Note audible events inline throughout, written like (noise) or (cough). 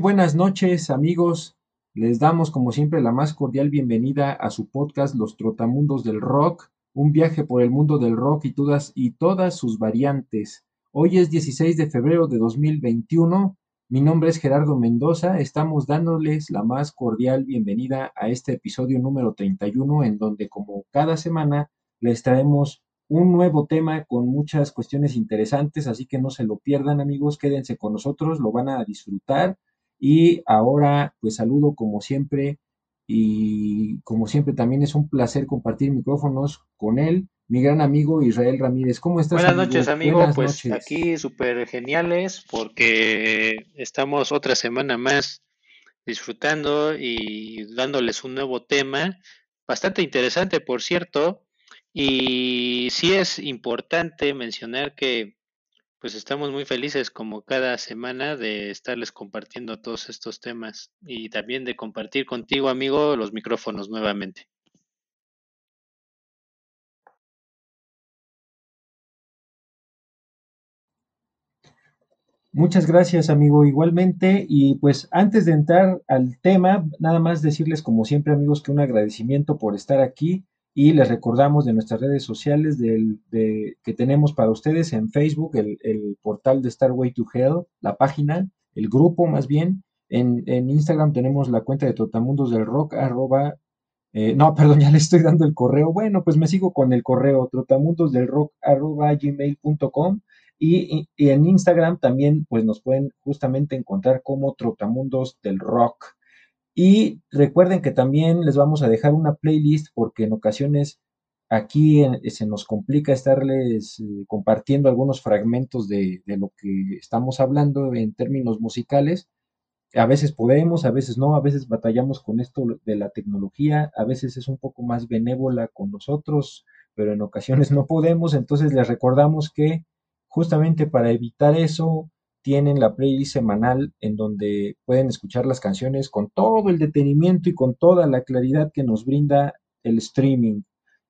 Buenas noches, amigos. Les damos, como siempre, la más cordial bienvenida a su podcast Los Trotamundos del Rock, un viaje por el mundo del rock y todas, y todas sus variantes. Hoy es 16 de febrero de 2021. Mi nombre es Gerardo Mendoza. Estamos dándoles la más cordial bienvenida a este episodio número 31, en donde, como cada semana, les traemos un nuevo tema con muchas cuestiones interesantes, así que no se lo pierdan amigos, quédense con nosotros, lo van a disfrutar. Y ahora, pues saludo como siempre y como siempre también es un placer compartir micrófonos con él, mi gran amigo Israel Ramírez. ¿Cómo estás? Buenas amigo? noches, amigo. Buenas pues noches. aquí súper geniales porque estamos otra semana más disfrutando y dándoles un nuevo tema, bastante interesante, por cierto. Y sí es importante mencionar que pues estamos muy felices como cada semana de estarles compartiendo todos estos temas y también de compartir contigo, amigo, los micrófonos nuevamente. Muchas gracias, amigo, igualmente. Y pues antes de entrar al tema, nada más decirles, como siempre, amigos, que un agradecimiento por estar aquí y les recordamos de nuestras redes sociales del- de- que tenemos para ustedes en Facebook, el, portal de Starway to Hell, la página, el grupo más bien. En, Instagram tenemos la cuenta de Trotamundos del Rock, arroba, eh, no, (laughs) perdón, ya le estoy dando el correo. Bueno, pues me sigo con el correo, trotamundosdelrock, arroba gmail.com. Y, y- y en Instagram también, pues nos pueden justamente encontrar como Trotamundos del Rock. Y recuerden que también les vamos a dejar una playlist porque en ocasiones aquí se nos complica estarles eh, compartiendo algunos fragmentos de lo que estamos hablando en términos musicales. A veces podemos, a veces no, a veces batallamos con esto de la tecnología, a veces es un poco más benévola con nosotros, pero en ocasiones no podemos. Entonces les recordamos que justamente para evitar eso, tienen la playlist semanal en donde pueden escuchar las canciones con todo el detenimiento y con toda la claridad que nos brinda el streaming.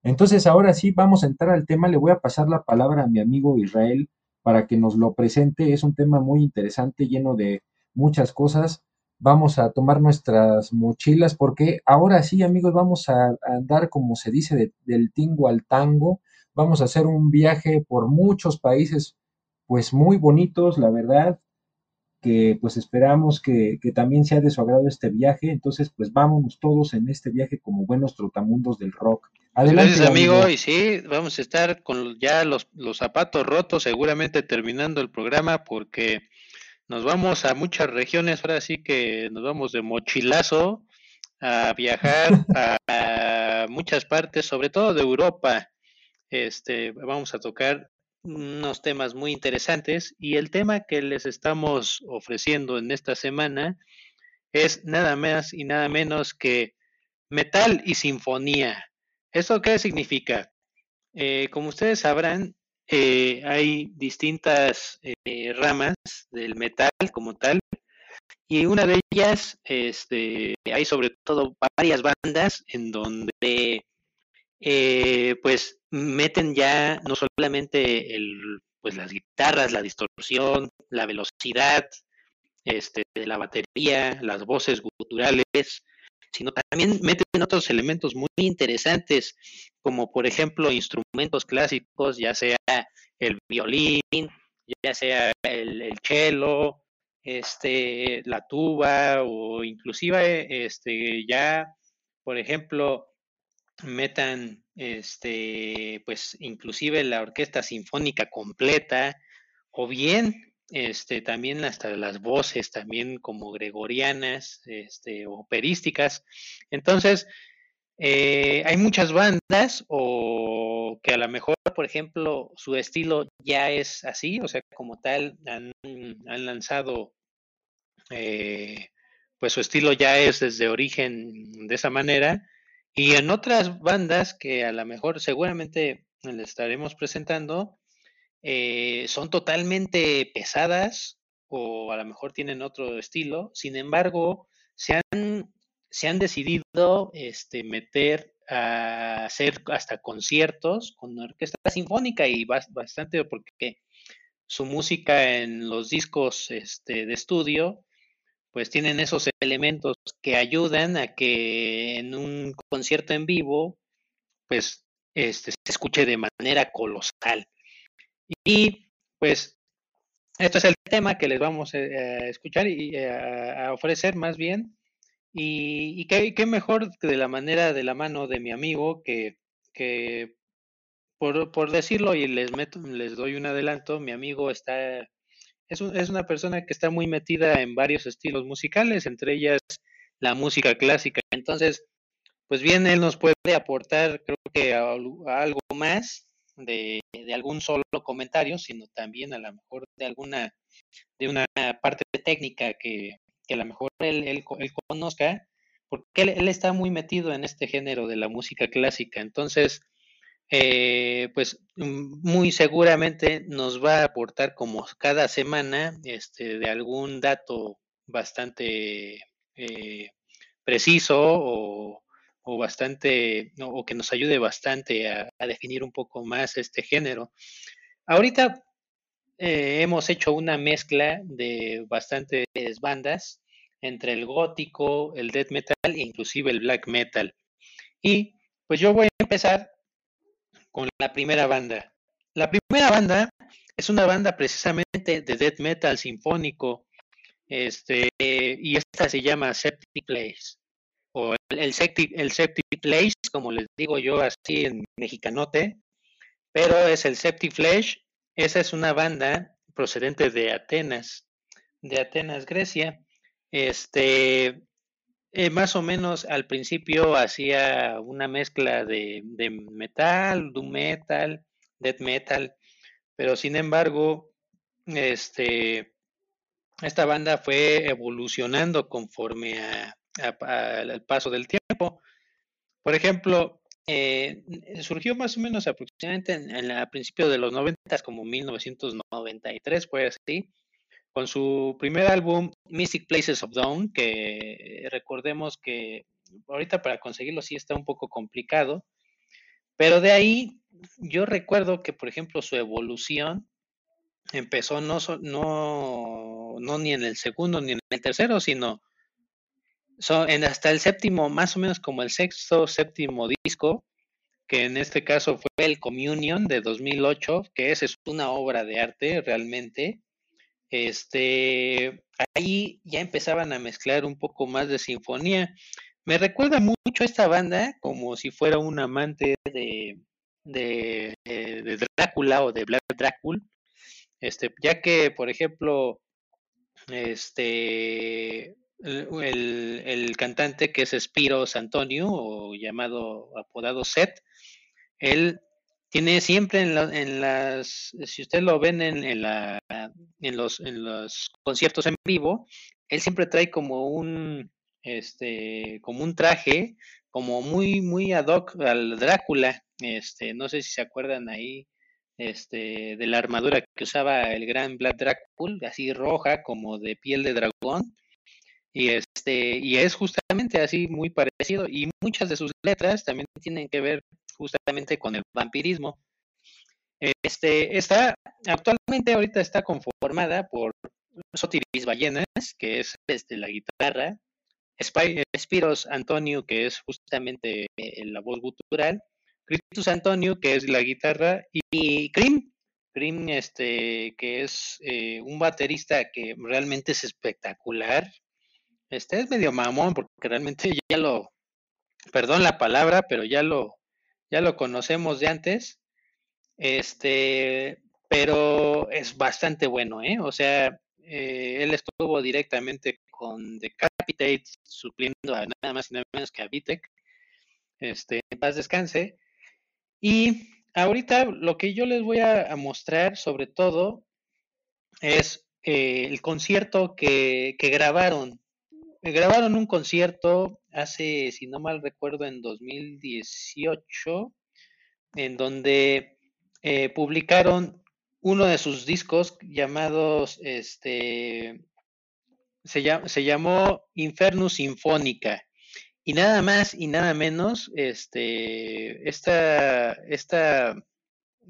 Entonces, ahora sí, vamos a entrar al tema. Le voy a pasar la palabra a mi amigo Israel para que nos lo presente. Es un tema muy interesante, lleno de muchas cosas. Vamos a tomar nuestras mochilas porque ahora sí, amigos, vamos a, andar, como se dice, de- del tingo al tango. Vamos a hacer un viaje por muchos países, pues muy bonitos, la verdad, que pues esperamos que, que también sea de su agrado este viaje. Entonces, pues vámonos todos en este viaje como buenos trotamundos del rock. Adelante, Gracias, amigo. amigo. Y sí, vamos a estar con ya los, los zapatos rotos, seguramente terminando el programa, porque nos vamos a muchas regiones. Ahora sí que nos vamos de mochilazo a viajar (laughs) a, a muchas partes, sobre todo de Europa. Este, vamos a tocar unos temas muy interesantes y el tema que les estamos ofreciendo en esta semana es nada más y nada menos que metal y sinfonía. ¿Esto qué significa? Eh, como ustedes sabrán, eh, hay distintas eh, ramas del metal como tal, y una de ellas, este, hay sobre todo varias bandas en donde, eh, pues, meten ya no solamente el, pues, las guitarras, la distorsión, la velocidad, este, de la batería, las voces guturales, sino también meten otros elementos muy interesantes, como por ejemplo instrumentos clásicos, ya sea el violín, ya sea el, el cello, este, la tuba o inclusive este, ya, por ejemplo, metan este, pues inclusive la orquesta sinfónica completa o bien este, también hasta las voces también como gregorianas este, operísticas. Entonces, eh, hay muchas bandas o que a lo mejor, por ejemplo, su estilo ya es así, o sea, como tal, han, han lanzado, eh, pues su estilo ya es desde origen de esa manera. Y en otras bandas que a lo mejor seguramente les estaremos presentando, eh, son totalmente pesadas o a lo mejor tienen otro estilo. Sin embargo, se han, se han decidido este, meter a hacer hasta conciertos con orquesta sinfónica y bastante porque su música en los discos este, de estudio pues tienen esos elementos que ayudan a que en un concierto en vivo pues este, se escuche de manera colosal. Y pues esto es el tema que les vamos a, escuchar y a, ofrecer más bien. Y, qué, mejor que de la manera de la mano de mi amigo que, que por, por decirlo y les, meto, les doy un adelanto, mi amigo está, es, es una persona que está muy metida en varios estilos musicales, entre ellas la música clásica. Entonces, pues bien, él nos puede aportar, creo que algo más de, algún solo comentario, sino también a lo mejor de alguna, de una parte técnica que, a lo mejor él, él, conozca, porque él, está muy metido en este género de la música clásica. Entonces, eh, pues muy seguramente nos va a aportar como cada semana este, de algún dato bastante eh, preciso o, o bastante, o que nos ayude bastante a, definir un poco más este género. Ahorita eh, hemos hecho una mezcla de bastantes bandas entre el gótico, el death metal e inclusive el black metal. Y pues yo voy a empezar con la primera banda. La primera banda es una banda precisamente de death metal sinfónico, este, y esta se llama Septic Place o el, el, septic, el Place, como les digo yo así en mexicanote, pero es el Septic Flesh. Esa es una banda procedente de Atenas, de Atenas, Grecia. Este, eh, más o menos al principio hacía una mezcla de, metal, doom metal, death metal, pero sin embargo, este, esta banda fue evolucionando conforme a, al paso del tiempo. Por ejemplo, eh, surgió más o menos aproximadamente en, a principios de los 90, como 1993, fue así, con su primer álbum, Mystic Places of Dawn, que recordemos que ahorita para conseguirlo sí está un poco complicado, pero de ahí yo recuerdo que, por ejemplo, su evolución empezó no, no, no ni en el segundo ni en el tercero, sino en hasta el séptimo, más o menos como el sexto, séptimo disco, que en este caso fue el Communion de 2008, que esa es una obra de arte realmente. Este, ahí ya empezaban a mezclar un poco más de sinfonía. Me recuerda mucho a esta banda como si fuera un amante de, eh, de Drácula o de Black Drácula. Este, ya que, por ejemplo, este, el, el, cantante que es Spiros Antonio, o llamado, apodado Seth, él tiene siempre en, en las, si usted lo ven en, en, la, en, los, en los conciertos en vivo, él siempre trae como un, este, como un traje, como muy, muy ad hoc al Drácula, este, no sé si se acuerdan ahí, este, de la armadura que usaba el gran Black Drácula, así roja, como de piel de dragón, y este, y es justamente así muy parecido. Y muchas de sus letras también tienen que ver justamente con el vampirismo. Este, está, actualmente ahorita está conformada por Sotiris Ballenas, que es este, la guitarra, Spiros Antonio, que es justamente eh, la voz gutural, Cristus Antonio, que es la guitarra, y Krim, Scream, este, que es eh, un baterista que realmente es espectacular. Este es medio mamón porque realmente (laughs) ya lo, perdón la palabra, pero ya lo, ya lo conocemos de antes. Este, pero es bastante bueno, ¿eh? O sea, eh, él estuvo directamente con Decapitate, supliendo a nada más y nada menos que a Vitek. Este, paz descanse. Y ahorita lo que yo les voy a, mostrar, sobre todo, es eh, el concierto que, que grabaron. Grabaron un concierto hace, si no mal recuerdo, en 2018, en donde eh, publicaron uno de sus discos llamados, este, se, se llamó Infernus Sinfónica. Y nada más y nada menos, este, esta, esta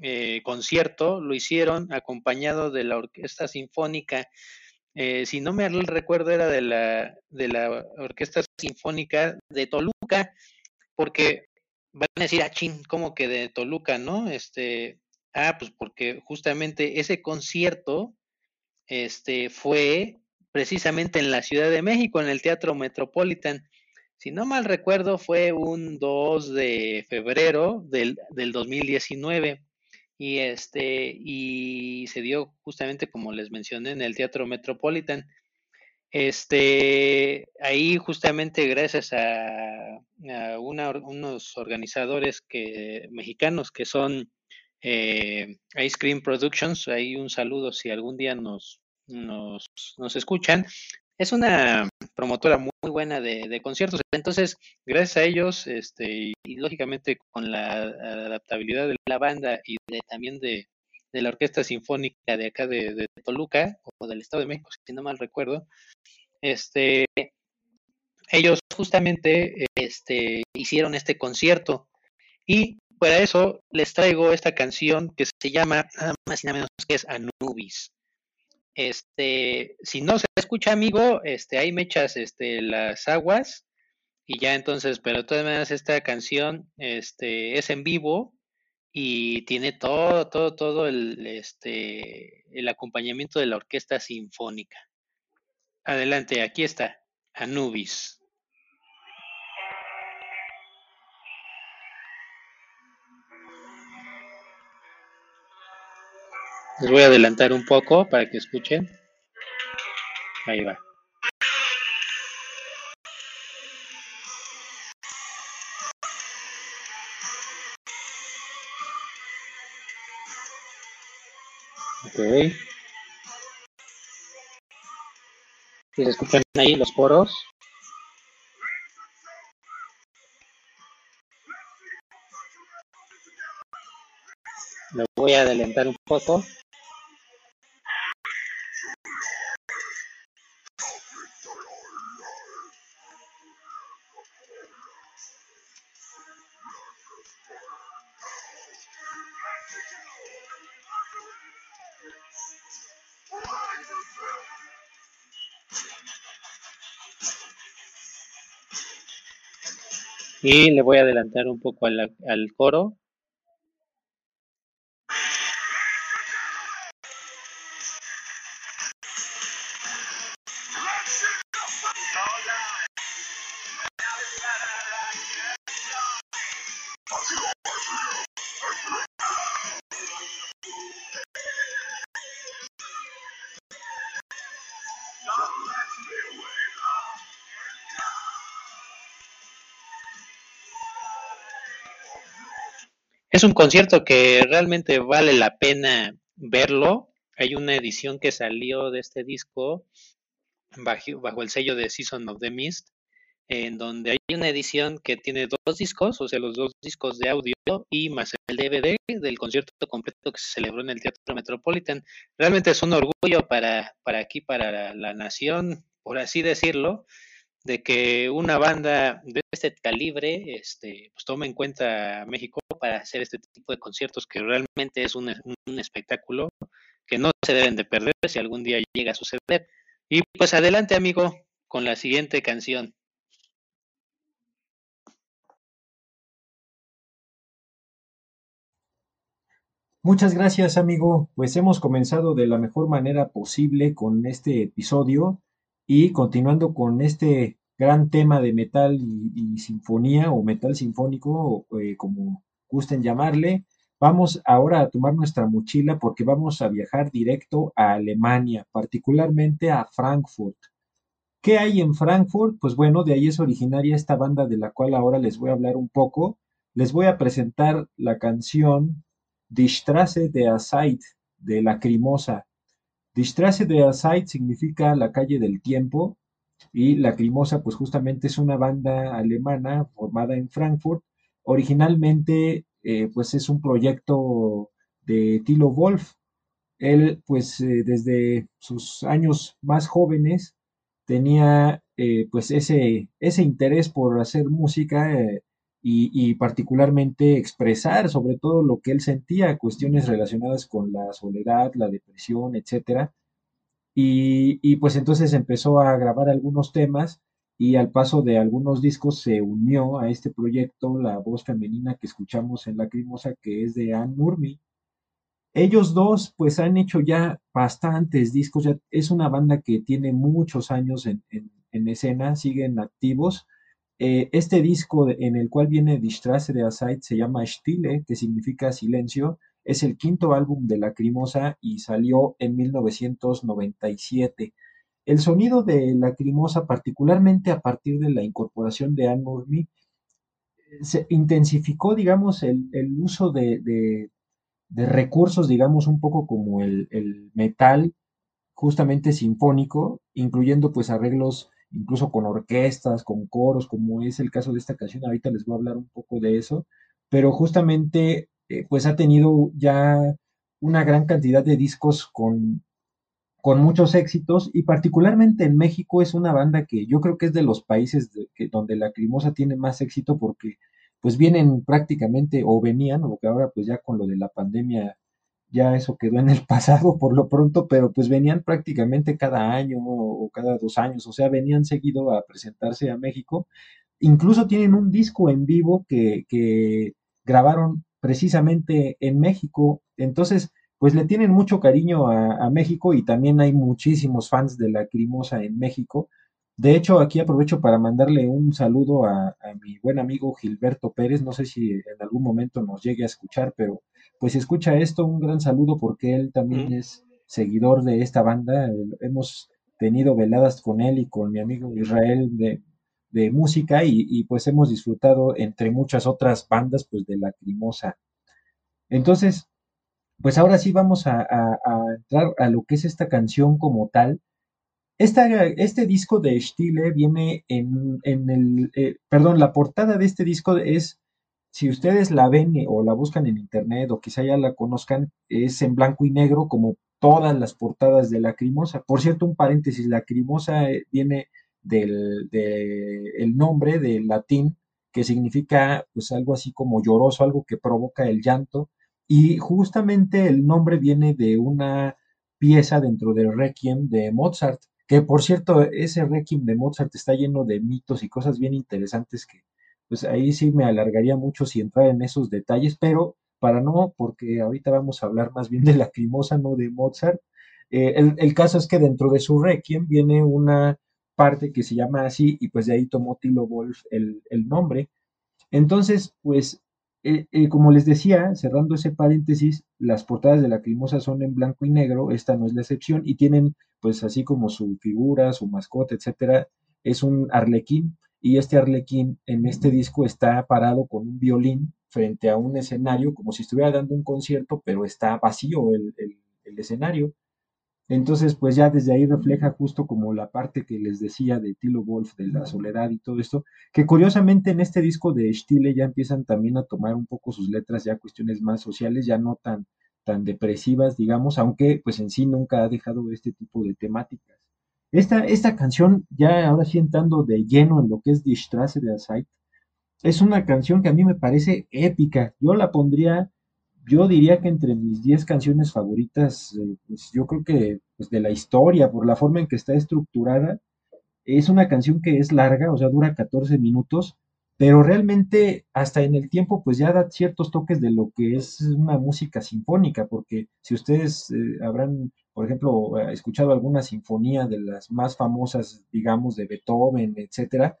eh, concierto lo hicieron acompañado de la Orquesta Sinfónica. Eh, si no me recuerdo, era de la, de la Orquesta Sinfónica de Toluca, porque van a decir, ah, chin, ¿cómo que de Toluca, no? Este, ah, pues porque justamente ese concierto este, fue precisamente en la Ciudad de México, en el Teatro Metropolitan si no mal recuerdo, fue un 2 de febrero del, del 2019 y este y se dio justamente como les mencioné en el Teatro Metropolitan. Este, ahí justamente gracias a, unos organizadores que, mexicanos que son eh, Ice Cream Productions, ahí un saludo si algún día nos, nos, nos escuchan. Es una promotora muy, buena de, conciertos. Entonces, gracias a ellos, este, y, lógicamente con la adaptabilidad de la banda y de, también de, la Orquesta Sinfónica de acá de, Toluca, o del Estado de México, si no mal recuerdo, este, ellos justamente este, hicieron este concierto. Y para eso les traigo esta canción que se llama nada más y nada menos que es Anubis. Este, si no se escucha, amigo, este, ahí me echas este, las aguas y ya entonces, pero de todas maneras esta canción este, es en vivo y tiene todo, todo, todo el, este, el acompañamiento de la orquesta sinfónica. Adelante, aquí está, Anubis. Les voy a adelantar un poco para que escuchen. Ahí va. Ok. Si se escuchan ahí los coros. Le voy a adelantar un poco. Y le voy a adelantar un poco al, al coro. Es un concierto que realmente vale la pena verlo. Hay una edición que salió de este disco bajo, el sello de Season of the Mist, en donde hay una edición que tiene dos discos, o sea, los dos discos de audio y más el DVD del concierto completo que se celebró en el Teatro Metropolitan. Realmente es un orgullo para, para aquí, para la nación, por así decirlo, de que una banda de este calibre este, pues tome en cuenta México para hacer este tipo de conciertos que realmente es un, espectáculo que no se deben de perder si algún día llega a suceder. Y pues adelante amigo con la siguiente canción. Muchas gracias, amigo. Pues hemos comenzado de la mejor manera posible con este episodio y continuando con este gran tema de metal y, sinfonía o metal sinfónico, eh, como gusten llamarle. Vamos ahora a tomar nuestra mochila porque vamos a viajar directo a Alemania, particularmente a Frankfurt. ¿Qué hay en Frankfurt? Pues bueno, de ahí es originaria esta banda de la cual ahora les voy a hablar un poco. Les voy a presentar la canción Die Straße der Zeit de Lacrimosa. Die Straße der Zeit significa la calle del tiempo y Lacrimosa pues justamente es una banda alemana formada en Frankfurt. Originalmente eh, pues es un proyecto de Tilo Wolf. Él pues eh, desde sus años más jóvenes tenía eh, pues ese, ese interés por hacer música y, particularmente expresar sobre todo lo que él sentía, cuestiones relacionadas con la soledad, la depresión. Y, y, pues entonces empezó a grabar algunos temas y al paso de algunos discos se unió a este proyecto la voz femenina que escuchamos en Lacrimosa, que es de Anne Murmy. Ellos dos pues han hecho ya bastantes discos, ya es una banda que tiene muchos años en, en, en escena, siguen activos eh, este disco en el cual viene Die Straße der Zeit se llama Stille, que significa silencio. Es el quinto álbum de Lacrimosa y salió en 1997. El sonido de Lacrimosa, particularmente a partir de la incorporación de Anne Murmy, se intensificó, digamos, el, uso de, recursos, digamos, un poco como el, el metal, justamente sinfónico, incluyendo pues arreglos incluso con orquestas, con coros, como es el caso de esta canción. Ahorita les voy a hablar un poco de eso, pero justamente eh, pues ha tenido ya una gran cantidad de discos con, con muchos éxitos y particularmente en México es una banda que yo creo que es de los países que, donde la Crimosa tiene más éxito porque pues vienen prácticamente o venían, o que ahora pues ya con lo de la pandemia ya eso quedó en el (laughs) pasado por lo pronto, pero pues venían prácticamente cada año o cada dos años, o sea, venían seguido a presentarse a México. Incluso tienen un disco en vivo que, que grabaron precisamente en México, entonces pues le tienen mucho cariño a, México y también hay muchísimos fans de la Crimosa en México. De hecho, aquí aprovecho para mandarle un saludo a, a mi buen amigo Gilberto Pérez, no sé si en algún momento nos llegue a escuchar, pero pues escucha esto, un gran saludo porque él también es seguidor de esta banda. Hemos tenido veladas con él y con mi amigo Israel de, música y, pues hemos disfrutado entre muchas otras bandas pues de la Crimosa. Entonces, pues ahora sí vamos a, entrar a lo que es esta canción como tal. este disco de Stile viene en, el, eh, perdón, la portada de este disco es si ustedes la ven eh, o la buscan en internet o quizá ya la conozcan, es en blanco y negro como todas las portadas de Lacrimosa. Por cierto, un paréntesis, Lacrimosa eh, viene del el nombre del latín que significa pues algo así como lloroso, algo que provoca el llanto y justamente el nombre viene de una pieza dentro del Requiem de Mozart, que por cierto, ese Requiem de Mozart está lleno de mitos y cosas bien interesantes que pues ahí sí me alargaría mucho si entrar en esos detalles, pero para no, porque ahorita vamos a hablar más bien de la Lacrimosa, no de Mozart. Eh, el, caso es que dentro de su Requiem viene una parte que se llama así y pues de ahí tomó Tilo Wolf el, nombre. Entonces, pues, eh, eh, como les decía, cerrando ese paréntesis, las portadas de la Lacrimosa son en blanco y negro, esta no es la excepción, y tienen pues así como su figura, su mascota, etcétera, es un arlequín y este arlequín en este disco está parado con un violín frente a un escenario, como si estuviera dando un concierto, pero está vacío el, escenario. Entonces, pues ya desde ahí refleja justo como la parte que les decía de Tilo Wolf, de la soledad y todo esto, que curiosamente en este disco de Stile ya empiezan también a tomar un poco sus letras, ya cuestiones más sociales, ya no tan, tan depresivas, digamos, aunque pues en sí nunca ha dejado este tipo de temáticas. Esta, esta canción, ya ahora sí entrando de lleno en lo que es Die Straße der Zeit, es una canción que a mí me parece épica. Yo la pondría, yo diría que entre mis 10 canciones favoritas, eh, pues yo creo que pues de la historia, por la forma en que está estructurada, es una canción que es larga, o sea, dura 14 minutos, pero realmente hasta en el tiempo pues ya da ciertos toques de lo que es una música sinfónica, porque si ustedes eh, habrán, por ejemplo, eh, escuchado alguna sinfonía de las más famosas, digamos, de Beethoven, etcétera,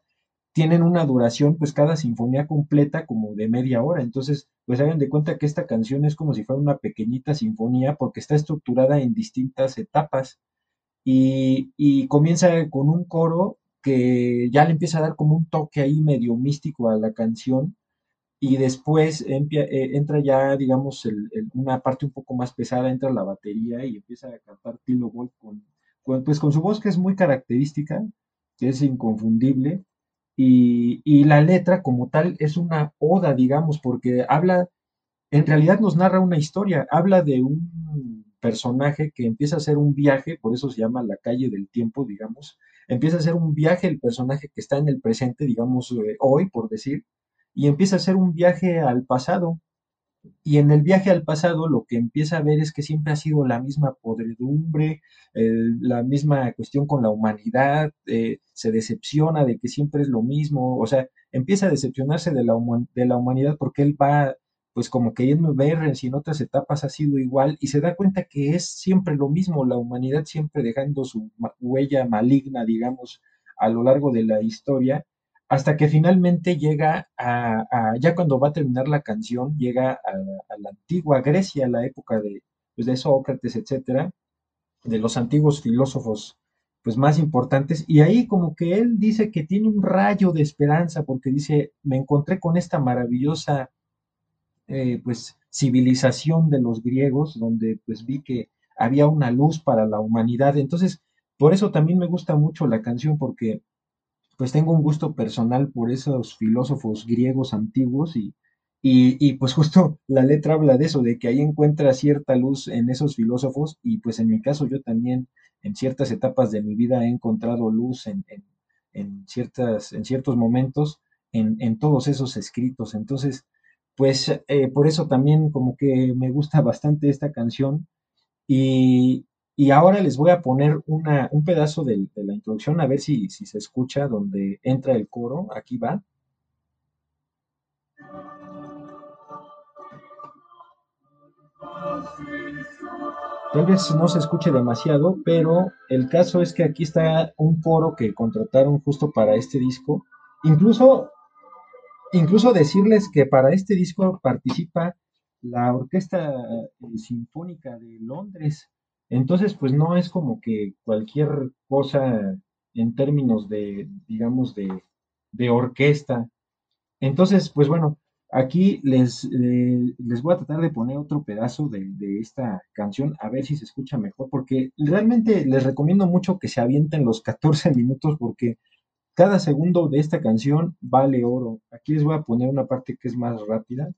tienen una duración, pues cada sinfonía completa como de media hora. Entonces, pues hagan de cuenta que esta canción es como si fuera una pequeñita sinfonía porque está estructurada en distintas etapas y, y comienza con un coro que ya le empieza a dar como un toque ahí medio místico a la canción y después eh, entra ya, digamos, una parte un poco más pesada, entra la batería y empieza a cantar Tilo Wolf con, con, pues con su voz que es muy característica, que es inconfundible, y, y la letra como tal es una oda, digamos, porque habla en realidad nos narra una historia, habla de un personaje que empieza a hacer un viaje, por eso se llama La calle del tiempo, digamos, empieza a hacer un viaje el personaje que está en el presente, digamos, eh, hoy, por decir, y empieza a hacer un viaje al pasado, y en el viaje al pasado lo que empieza a ver es que siempre ha sido la misma podredumbre, eh, la misma cuestión con la humanidad, eh, se decepciona de que siempre es lo mismo, o sea, empieza a decepcionarse de la, humanidad porque él va pues como queriendo ver si en otras etapas ha sido igual y se da cuenta que es siempre lo mismo, la humanidad siempre dejando su huella maligna, digamos, a lo largo de la historia hasta que finalmente llega a, a- ya cuando va a terminar la canción, llega a, a la antigua Grecia, la época de, pues, de Sócrates, etcétera, de los antiguos filósofos pues más importantes, y ahí como que él dice que tiene un rayo de esperanza, porque dice, me encontré con esta maravillosa eh, pues civilización de los griegos, donde pues vi que había una luz para la humanidad, entonces por eso también me gusta mucho la canción, porque pues tengo un gusto personal por esos filósofos griegos antiguos y, y, pues justo la letra habla de eso, de que ahí encuentra cierta luz en esos filósofos y pues en mi caso yo también en ciertas etapas de mi vida he encontrado luz en, en, en ciertas, en ciertos momentos en, en todos esos escritos. Entonces, pues eh, por eso también como que me gusta bastante esta canción y, y ahora les voy a poner un pedazo de, de la introducción, a ver si, si se escucha donde entra el coro. Aquí va. Tal vez no se escuche demasiado, pero el caso es que aquí está un coro que contrataron justo para este disco. Incluso, incluso decirles que para este disco participa la Orquesta eh, Sinfónica de Londres. Entonces, pues no es como que cualquier cosa en términos de, digamos, de, orquesta. Entonces, pues bueno, aquí les, eh, les voy a tratar de poner otro pedazo de, de esta canción, a ver si se escucha mejor, porque realmente les recomiendo mucho que se avienten los 14 (laughs) minutos, porque cada segundo de esta canción vale oro. Aquí les voy a poner una parte que es más rápida.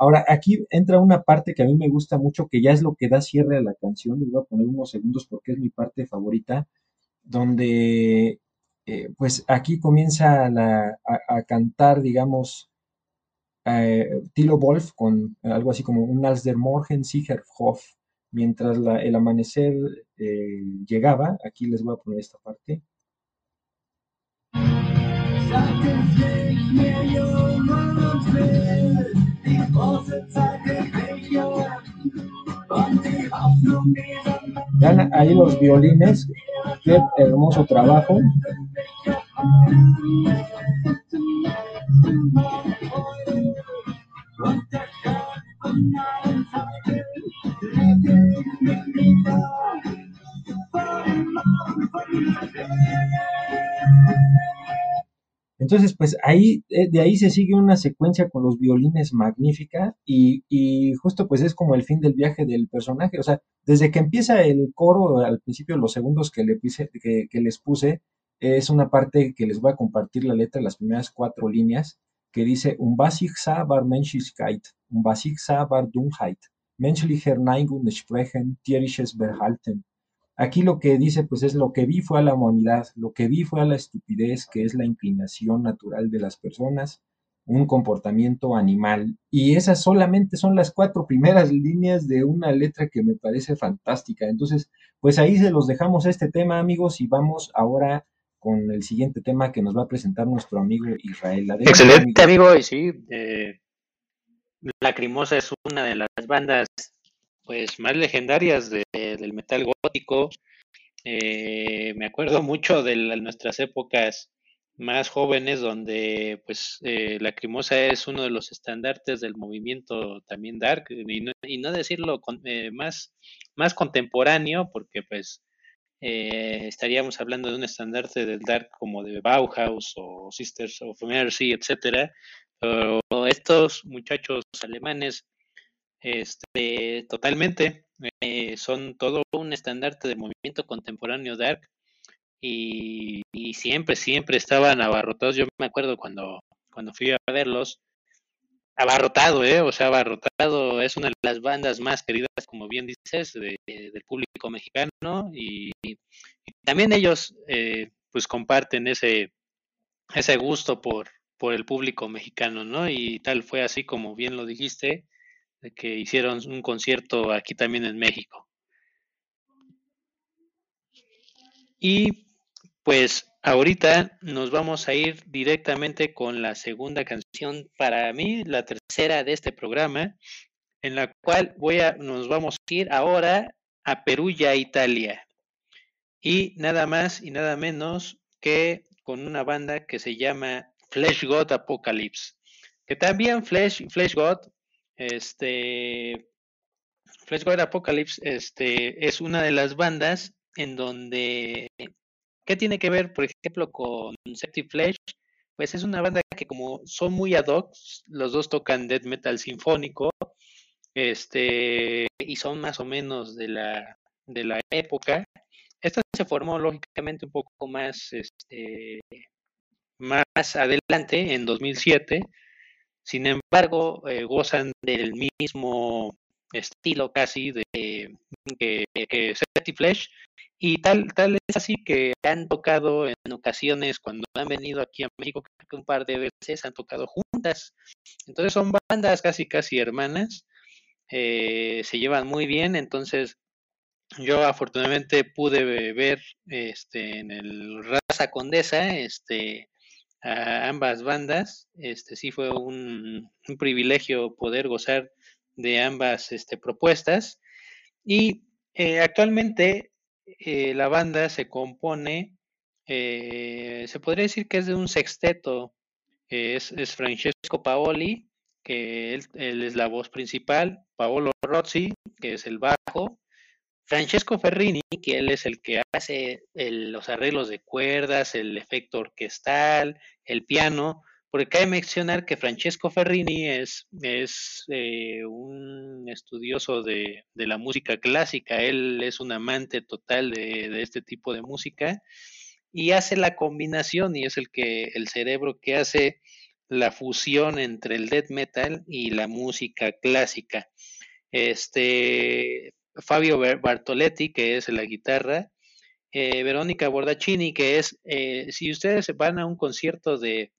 Ahora, aquí entra una parte que a mí me gusta mucho, que ya es lo que da cierre a la canción. Les voy a poner unos segundos porque es mi parte favorita, donde, eh, pues aquí comienza a, cantar, digamos, eh, Tilo Wolf con algo así como un Als der Morgen sicher Hof, mientras el amanecer eh, llegaba. Aquí les voy a poner esta parte. Vean ahí los violines, qué hermoso trabajo. Entonces, pues ahí, eh, de ahí se sigue una secuencia con los violines magnífica y, y justo pues es como el fin del viaje del personaje. O sea, desde que empieza el coro, al principio los segundos que, le puse, que, que les puse, es una parte que les voy a compartir la letra, las primeras cuatro líneas, que dice, Un sah, war Menschlichkeit, un sah, war Dummheit, menschlicher Neigung sprechen, tierisches Verhalten. Aquí lo que dice, pues es lo que vi fue a la humanidad, lo que vi fue a la estupidez, que es la inclinación natural de las personas, un comportamiento animal. Y esas solamente son las cuatro primeras líneas de una letra que me parece fantástica. Entonces, pues ahí se los dejamos este tema, amigos, y vamos ahora con el siguiente tema que nos va a presentar nuestro amigo Israel. Adelante, Excelente, amigo. y sí, eh, Lacrimosa es una de las bandas pues más legendarias del metal gótico. Eh, me acuerdo (laughs) mucho de nuestras épocas más jóvenes donde pues eh, Lacrimosa es uno de los estandartes del movimiento también dark y no, y no decirlo con, eh, más, más contemporáneo porque pues eh, estaríamos hablando de un estandarte del dark como de Bauhaus o Sisters of Mercy, etcétera, pero estos muchachos alemanes este, totalmente eh, son todo un estandarte de movimiento contemporáneo dark y, siempre, siempre estaban abarrotados. Yo me acuerdo cuando, cuando fui a verlos, abarrotado, ¿eh? O sea, abarrotado es una de las bandas más queridas, como bien dices, del público mexicano y, también ellos, eh, pues, comparten ese, ese gusto por, por el público mexicano, ¿no? Y tal fue así como bien lo dijiste, de que hicieron un concierto aquí también en México. Y pues ahorita nos vamos a ir directamente con la segunda canción, para mí la tercera de este programa, en la cual voy a, nos vamos a ir ahora a Perugia, Italia. Y nada más y nada menos que con una banda que se llama Flesh God Apocalypse. Que también Flesh, God, este, Flesh God Apocalypse, este, es una de las bandas en donde ¿Qué tiene que ver, por ejemplo, con Septic Flesh? Pues es una banda que como son muy ad hoc, los dos tocan death metal sinfónico, este, y son más o menos de la, de la época. Esta se formó lógicamente un poco más, este, más adelante, en 2007. Sin embargo, eh, gozan del mismo estilo casi de que, que Flesh y tal, tal es así que han tocado en ocasiones cuando han venido aquí a México, creo que un par de veces han tocado juntas. Entonces son bandas casi, casi hermanas. Eh, se llevan muy bien. Entonces yo afortunadamente pude ver este, en el Raza Condesa este, a ambas bandas. Este sí fue un, privilegio poder gozar de ambas este, propuestas. Y eh, actualmente eh, la banda se compone, eh, se podría decir que es de un sexteto. es, Francesco Paoli, que él, es la voz principal, Paolo Rozzi, que es el bajo, Francesco Ferrini, que él es el que hace los arreglos de cuerdas, el efecto orquestal, el piano, porque cabe mencionar que Francesco Ferrini es, es eh, un estudioso de, la música clásica, él es un amante total de, este tipo de música y hace la combinación y es el que el cerebro que hace la fusión entre el death metal y la música clásica. Este Fabio Bartoletti, que es la guitarra, eh, Verónica Bordacini, que es, eh, si ustedes van a un concierto de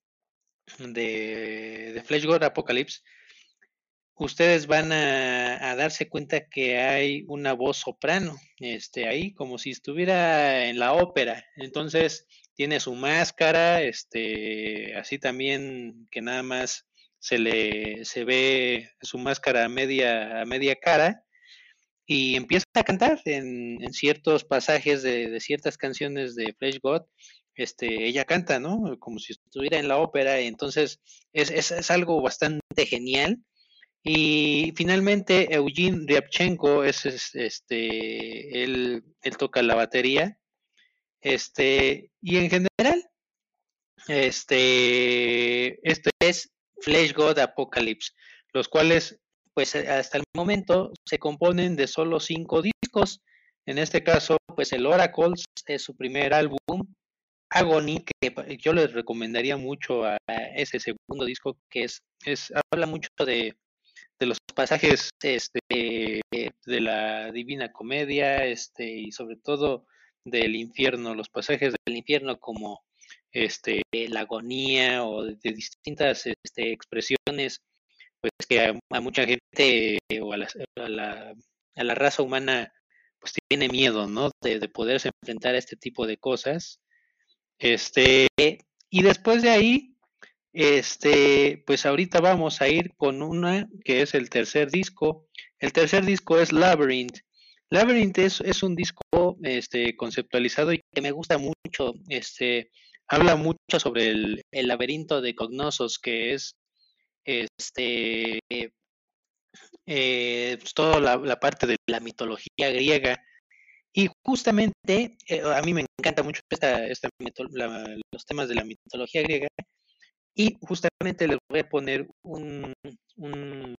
de, de Flash God Apocalypse, ustedes van a, darse cuenta que hay una voz soprano, este, ahí, como si estuviera en la ópera. Entonces, tiene su máscara, este, así también que nada más se le se ve su máscara a media, a media cara y empieza a cantar en, ciertos pasajes de, de, ciertas canciones de Flash God este, ella canta, ¿no? Como si estuviera en la ópera, entonces es, es, algo bastante genial. Y finalmente Eugene Ryabchenko es, este, él, él, toca la batería. Este, y en general, este, este es Flesh God Apocalypse, los cuales, pues hasta el momento se componen de solo cinco discos. En este caso, pues el Oracles es su primer álbum, Agony, que yo les recomendaría mucho a ese segundo disco, que es, es habla mucho de, de los pasajes este, de la Divina Comedia, este, y sobre todo del infierno, los pasajes del infierno como este, la agonía o de, distintas este, expresiones, pues que a, mucha gente o a la, a, la, raza humana pues tiene miedo, ¿no? De, de, poderse enfrentar a este tipo de cosas. Este, y después de ahí, este, pues ahorita vamos a ir con una que es el tercer disco. El tercer disco es Labyrinth. Labyrinth es, es un disco este, conceptualizado y que me gusta mucho. Este, habla mucho sobre el, el laberinto de Cognosos, que es este, eh, pues toda la, parte de la mitología griega. Y justamente, eh, a mí me encanta mucho esta, esta la, los temas de la mitología griega, y justamente les voy a poner un, un,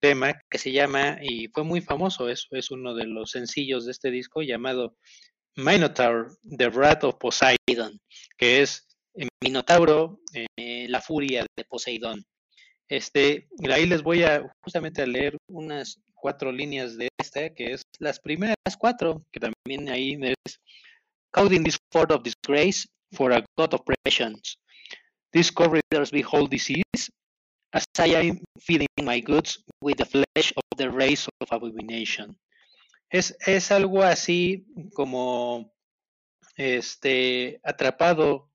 tema que se llama, y fue muy famoso, es, es uno de los sencillos de este disco llamado Minotaur, The Wrath of Poseidon, que es Minotauro, eh, la furia de Poseidón. Este, ahí les voy a justamente a leer unas cuatro líneas de esta, que es las primeras cuatro, que también ahí es Caught this fort of disgrace for a god of oppressions. These corridors behold disease, as I am feeding my goods with the flesh of the race of abomination. Es, es algo así como este atrapado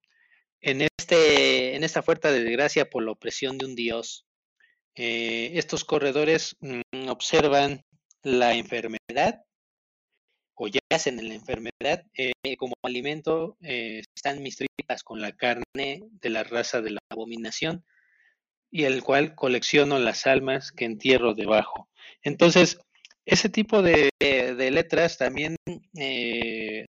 en este en esta fuerza de desgracia por la opresión de un dios. Eh, estos corredores mm, observan la enfermedad o yacen en la enfermedad, eh, como alimento eh, están mis tripas con la carne de la raza de la abominación, y el cual colecciono las almas que entierro debajo. Entonces, ese tipo de, letras también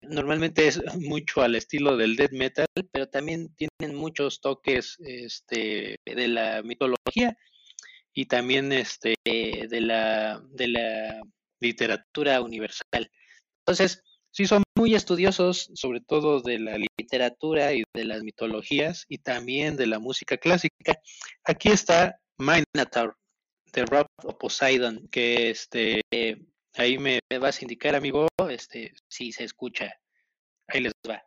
normalmente es (laughs) mucho al estilo del death metal, pero también tienen muchos toques este, de la mitología y también este, de, la, de la literatura universal. Entonces, sí son muy estudiosos, sobre todo de la literatura y de las mitologías y también de la música clásica. Aquí está Minotaur, The Rock of Poseidon, que este, ahí me, vas a indicar, amigo, este, si se escucha. Ahí les va.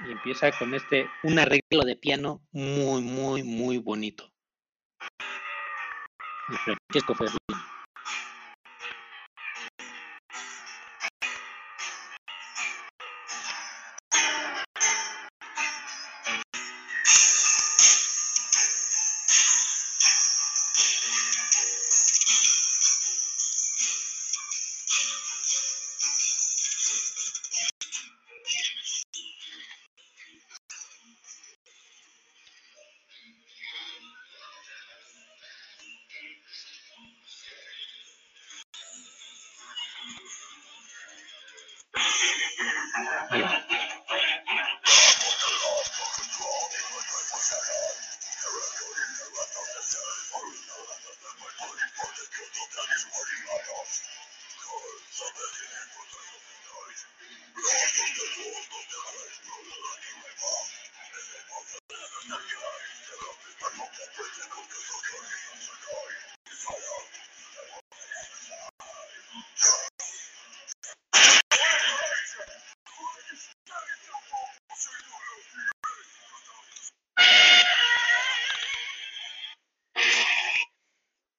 Y empieza con este, un arreglo de piano muy, muy, muy bonito. De Francesco Ferrari.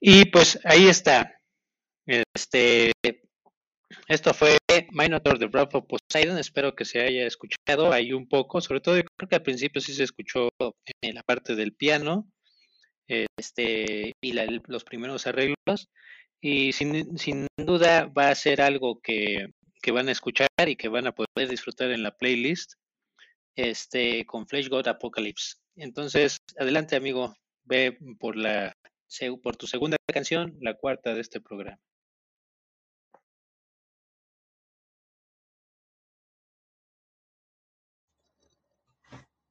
Y pues ahí está. Este, esto fue Minotaur de Wrath of Poseidon. Espero que se haya escuchado ahí un poco. Sobre todo, yo creo que al principio sí se escuchó en la parte del piano este, y los primeros arreglos. Y sin, sin, duda va a ser algo que, que, van a escuchar y que van a poder disfrutar en la playlist este, con Flesh God Apocalypse. Entonces, adelante, amigo. Ve por la por tu segunda canción, la cuarta de este programa.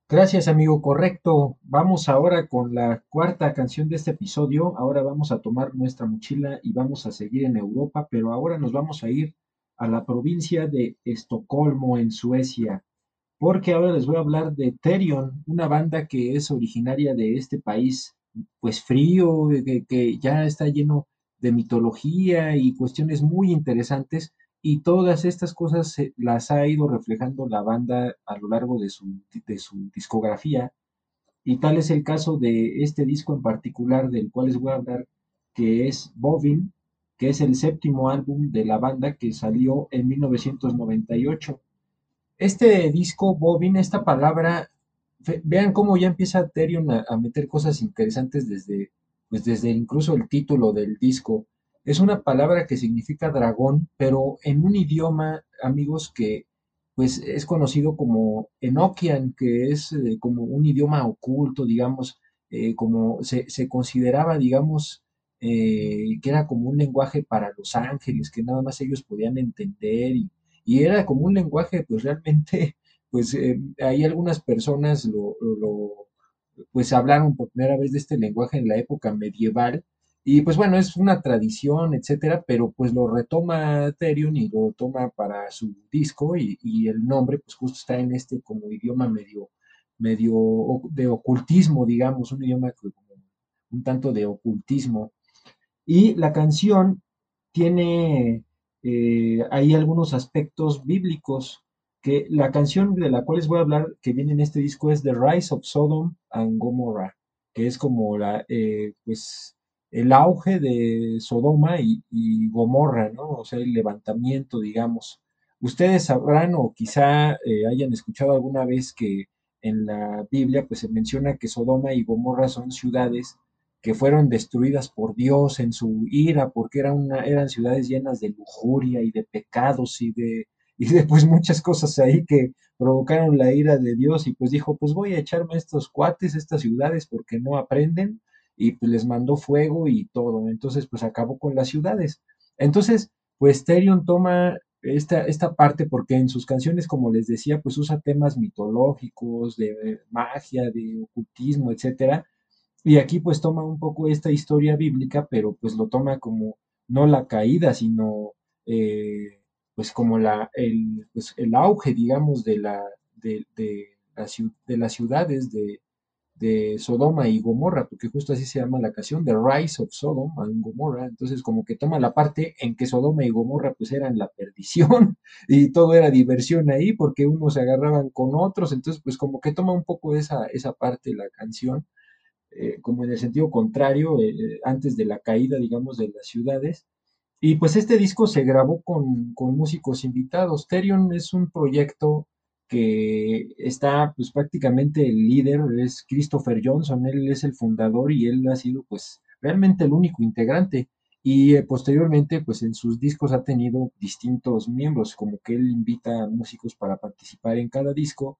Gracias, amigo. Correcto. Vamos ahora con la cuarta canción de este episodio. Ahora vamos a tomar nuestra mochila y vamos a seguir en Europa, pero ahora nos vamos a ir a la provincia de Estocolmo, en Suecia, porque ahora les voy a hablar de Therion, una banda que es originaria de este país pues frío, que, que, ya está lleno de mitología y cuestiones muy interesantes. y todas estas cosas las ha ido reflejando la banda a lo largo de su, de su discografía. Y tal es el caso de este disco en particular del cual les voy a hablar, que es Bovin, que es el séptimo álbum de la banda que salió en 1998. Este disco, Bovin, esta palabra, vean cómo ya empieza Terion a, meter cosas interesantes desde, pues desde incluso el título del disco. Es una palabra que significa dragón, pero en un idioma, amigos, que pues es conocido como Enochian, que es eh, como un idioma oculto, digamos, eh, como se, se, consideraba, digamos, eh, que era como un lenguaje para los ángeles, que nada más ellos podían entender y, era como un lenguaje, pues realmente, pues eh, ahí algunas personas lo, pues hablaron por primera vez de este lenguaje en la época medieval y pues bueno, es una tradición, etcétera, pero pues lo retoma Therion y lo toma para su disco y, y el nombre pues justo está en este como idioma medio, medio de ocultismo, digamos, un idioma un tanto de ocultismo. Y la canción tiene eh, ahí algunos aspectos bíblicos, que la canción de la cual les voy a hablar, que viene en este disco, es The Rise of Sodom and Gomorrah, que es como la, eh, pues, el auge de Sodoma y, y, Gomorra, ¿no? O sea, el levantamiento, digamos. Ustedes sabrán o quizá eh, hayan escuchado alguna vez que en la Biblia pues se menciona que Sodoma y Gomorra son ciudades que fueron destruidas por Dios en su ira, porque eran, una, eran ciudades llenas de lujuria y de pecados y de, (laughs) y de pues muchas cosas ahí que provocaron la ira de Dios y pues dijo, pues voy a echarme estos cuates, estas ciudades, porque no aprenden y pues les mandó fuego y todo. Entonces pues acabó con las ciudades. Entonces pues Terion toma esta, esta parte porque en sus canciones, como les decía, pues usa temas mitológicos, de magia, de ocultismo, etcétera, y aquí pues toma un poco esta historia bíblica, pero pues lo toma como no la caída, sino eh, pues como la, el, pues, el auge, digamos, de, la, de, de, de las ciudades de, de, Sodoma y Gomorra, porque justo así se llama la canción, The Rise of Sodom and Gomorra, entonces como que toma la parte en que Sodoma y Gomorra pues eran la perdición (laughs) y todo era diversión ahí porque unos se agarraban con otros, entonces pues como que toma un poco esa, esa parte la canción eh, como en el sentido contrario, eh, eh, antes de la caída, digamos, de las ciudades. Y pues este disco se grabó con, músicos invitados. Terion es un proyecto que está pues prácticamente el líder, es Christopher Johnson, él es el fundador y él ha sido pues realmente el único integrante. Y posteriormente pues en sus discos ha tenido distintos miembros, como que él invita a músicos para participar en cada disco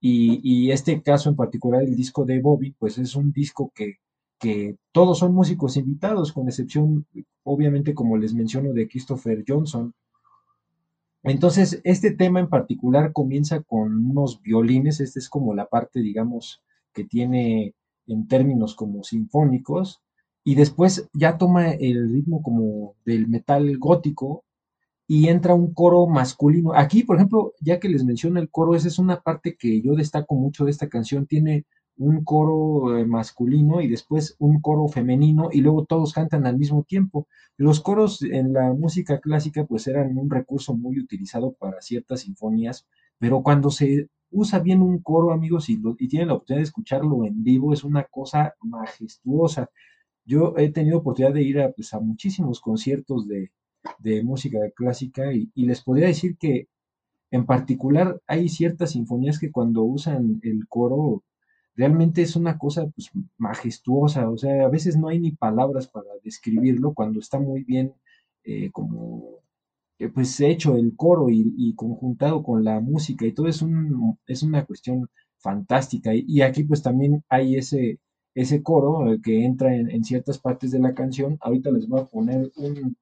y, este caso en particular, el disco de Bobby, pues es un disco que, que todos son músicos invitados, con excepción, obviamente, como les menciono, de Christopher Johnson. Entonces, este tema en particular comienza con unos violines, esta es como la parte, digamos, que tiene en términos como sinfónicos, y después ya toma el ritmo como del metal gótico, y entra un coro masculino. Aquí, por ejemplo, ya que les menciono el coro, esa es una parte que yo destaco mucho de esta canción. Tiene un coro eh, masculino y después un coro femenino y luego todos cantan al mismo tiempo. Los coros en la música clásica pues eran un recurso muy utilizado para ciertas sinfonías, pero cuando se usa bien un coro, amigos, y, y tienen la oportunidad de escucharlo en vivo, es una cosa majestuosa. Yo he tenido oportunidad de ir a, pues, a muchísimos conciertos de, de música clásica y, les podría decir que en particular hay ciertas sinfonías que cuando usan el coro realmente es una cosa pues, majestuosa, o sea, a veces no hay ni palabras para describirlo cuando está muy bien eh, como eh, pues hecho el coro y, conjuntado con la música y todo es, un, es una cuestión fantástica. Y, aquí pues también hay ese, ese coro eh, que entra en, ciertas partes de la canción, ahorita les voy a poner un,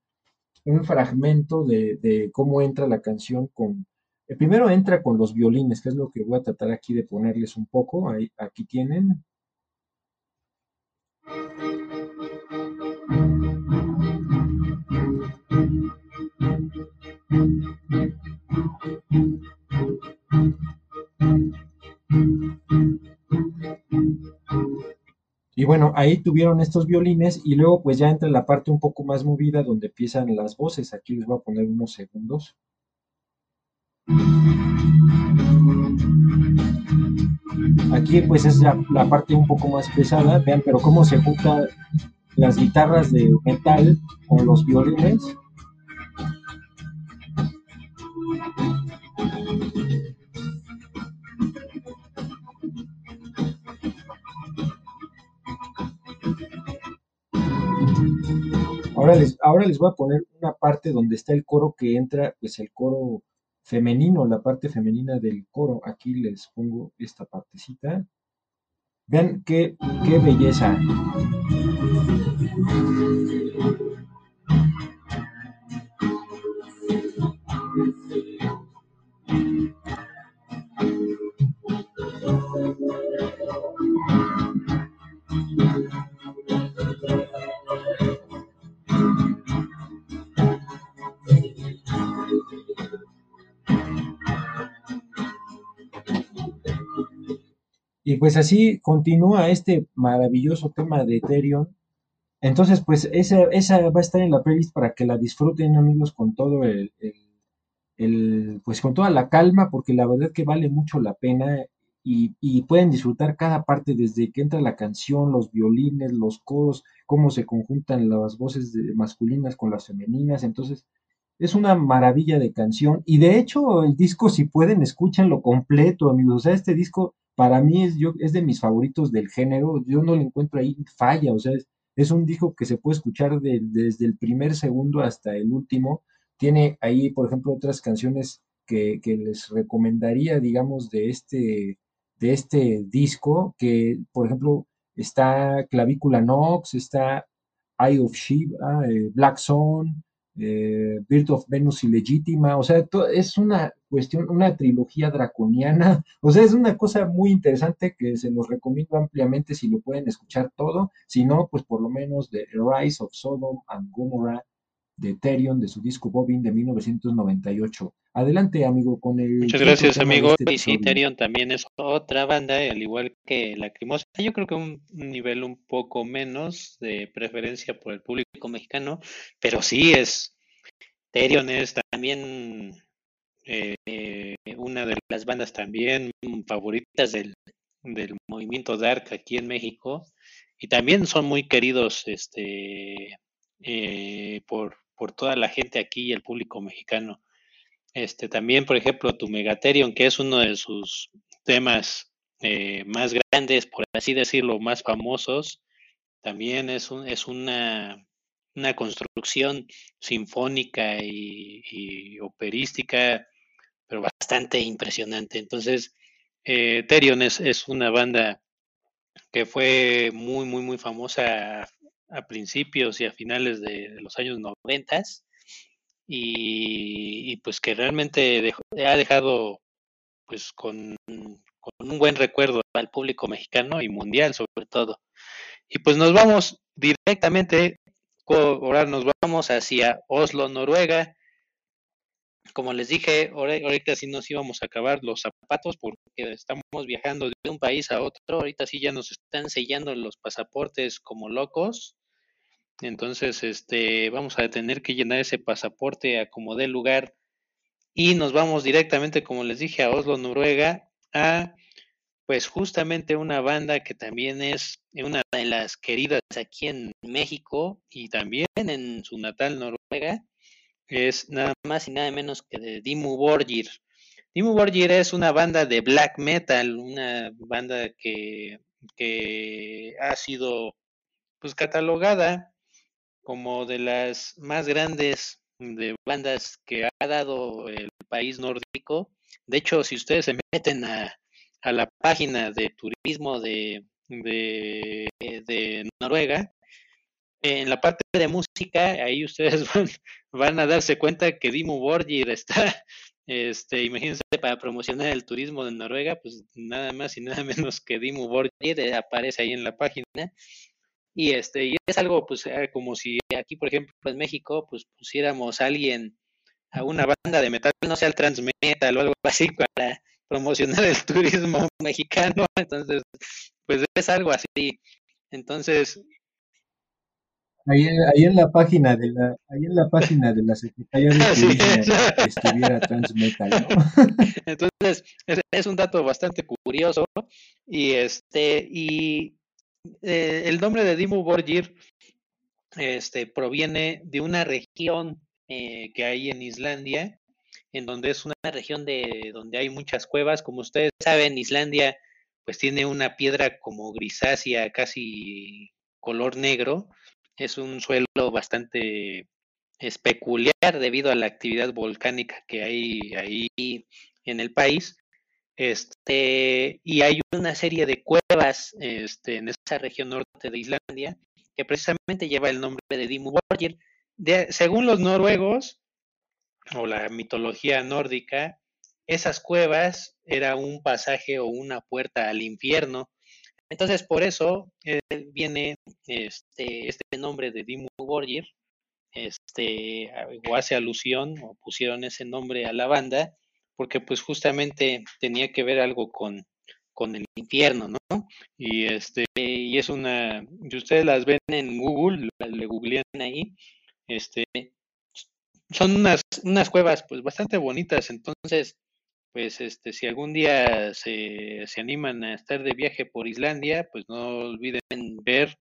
un fragmento de, cómo entra la canción con... Eh, primero entra con los violines, que es lo que voy a tratar aquí de ponerles un poco. Ahí, aquí tienen. Y bueno, ahí tuvieron estos violines y luego pues ya entra la parte un poco más movida donde empiezan las voces. Aquí les voy a poner unos segundos. Aquí pues es la, parte un poco más pesada, vean, pero cómo se juntan las guitarras de metal con los violines. Ahora les, ahora les voy a poner una parte donde está el coro que entra, pues el coro femenino, la parte femenina del coro. Aquí les pongo esta partecita. Vean qué, qué belleza. Y pues así continúa este maravilloso tema de Ethereum. Entonces, pues esa, esa va a estar en la playlist para que la disfruten, amigos, con todo el, el, pues con toda la calma, porque la verdad que vale mucho la pena y, y, pueden disfrutar cada parte desde que entra la canción, los violines, los coros, cómo se conjuntan las voces masculinas con las femeninas. Entonces, es una maravilla de canción. Y de hecho, el disco, si pueden, escúchanlo completo, amigos. O sea, este disco para mí es, yo, es de mis favoritos del género, yo no le encuentro ahí falla, o sea, es, un disco que se puede escuchar desde el primer segundo hasta el último. Tiene ahí, por ejemplo, otras canciones que, les recomendaría, digamos, de este, de este disco, que, por ejemplo, está Clavícula Nox, está Eye of Shiva, eh, Black Zone, eh, Birth of Venus ilegítima, o sea, es una cuestión, una trilogía draconiana, (laughs) o sea, es una cosa muy interesante que se los recomiendo ampliamente si lo pueden escuchar todo, si no, pues por lo menos The Rise of Sodom and Gomorrah de Ethereum, de su disco Bobbin de 1998. Adelante, amigo, con el... Muchas gracias, amigo. Este y sí, Ethereum también es otra banda, al igual que Lacrimosa. Yo creo que un nivel un poco menos de preferencia por el público mexicano, pero sí es... Ethereum es también eh, una de las bandas también favoritas del, del movimiento dark aquí en México y también son muy queridos este eh, por, por toda la gente aquí y el público mexicano. Este, también, por ejemplo, tu Megatherion, que es uno de sus temas eh, más grandes, por así decirlo, más famosos, también es, un, es una, una construcción sinfónica y, operística, pero bastante impresionante. Entonces, eh, es, es, una banda que fue muy, muy, muy famosa a principios y a finales de, los años noventas y, pues que realmente ha dejado pues con, un buen recuerdo al público mexicano y mundial sobre todo. Y pues nos vamos directamente, ahora nos vamos hacia Oslo, Noruega. Como les dije, ahorita sí nos íbamos a acabar los zapatos porque estamos viajando de un país a otro. Ahorita sí ya nos están sellando los pasaportes como locos. Entonces, este, vamos a tener que llenar ese pasaporte a como dé lugar y nos vamos directamente, como les dije, a Oslo, Noruega, a pues justamente una banda que también es una de las queridas aquí en México y también en su natal Noruega, es nada más y nada menos que de Dimmu Borgir. Dimmu Borgir es una banda de black metal, una banda que, que ha sido pues catalogada como de las más grandes de bandas que ha dado el país nórdico. De hecho, si ustedes se meten a, a la página de turismo de, de, de, Noruega, en la parte de música, ahí ustedes (laughs) van, van a darse cuenta que Dimo Borgir está, (laughs) este, imagínense, para promocionar el turismo de Noruega, pues nada más y nada (laughs) menos que Dimo Borgir eh, aparece ahí en la página. Y este, y es algo, pues, eh, como si aquí, por ejemplo, en México, pues pusiéramos a alguien, a una banda de metal, no sea el transmetal o algo (laughs) así, para promocionar el turismo mexicano. Entonces, pues es algo así. Entonces, Ahí, ahí en la página de la, ahí en la página de la Secretaría de (laughs) Así Turismo es. estuviera Transmetal, ¿no? (laughs) entonces es, es un dato bastante curioso y este y eh, el nombre de Dimmu Borgir este proviene de una región eh, que hay en Islandia, en donde es una región de donde hay muchas cuevas, como ustedes saben, Islandia pues tiene una piedra como grisácea, casi color negro, es un suelo bastante es peculiar debido a la actividad volcánica que hay ahí en el país. Este, y hay una serie de cuevas este, en esa región norte de Islandia que precisamente lleva el nombre de Dimmu Borgir. Según los noruegos o la mitología nórdica, esas cuevas era un pasaje o una puerta al infierno. Entonces, por eso eh, viene este, este nombre de Dimmu Borgir, este, o hace alusión, o pusieron ese nombre a la banda, porque pues justamente tenía que ver algo con, con el infierno, ¿no? Y este, y es una, si ustedes las ven en Google, le googlean ahí, este, son unas, unas cuevas pues bastante bonitas, entonces, pues este, si algún día se, se animan a estar de viaje por Islandia, pues no olviden ver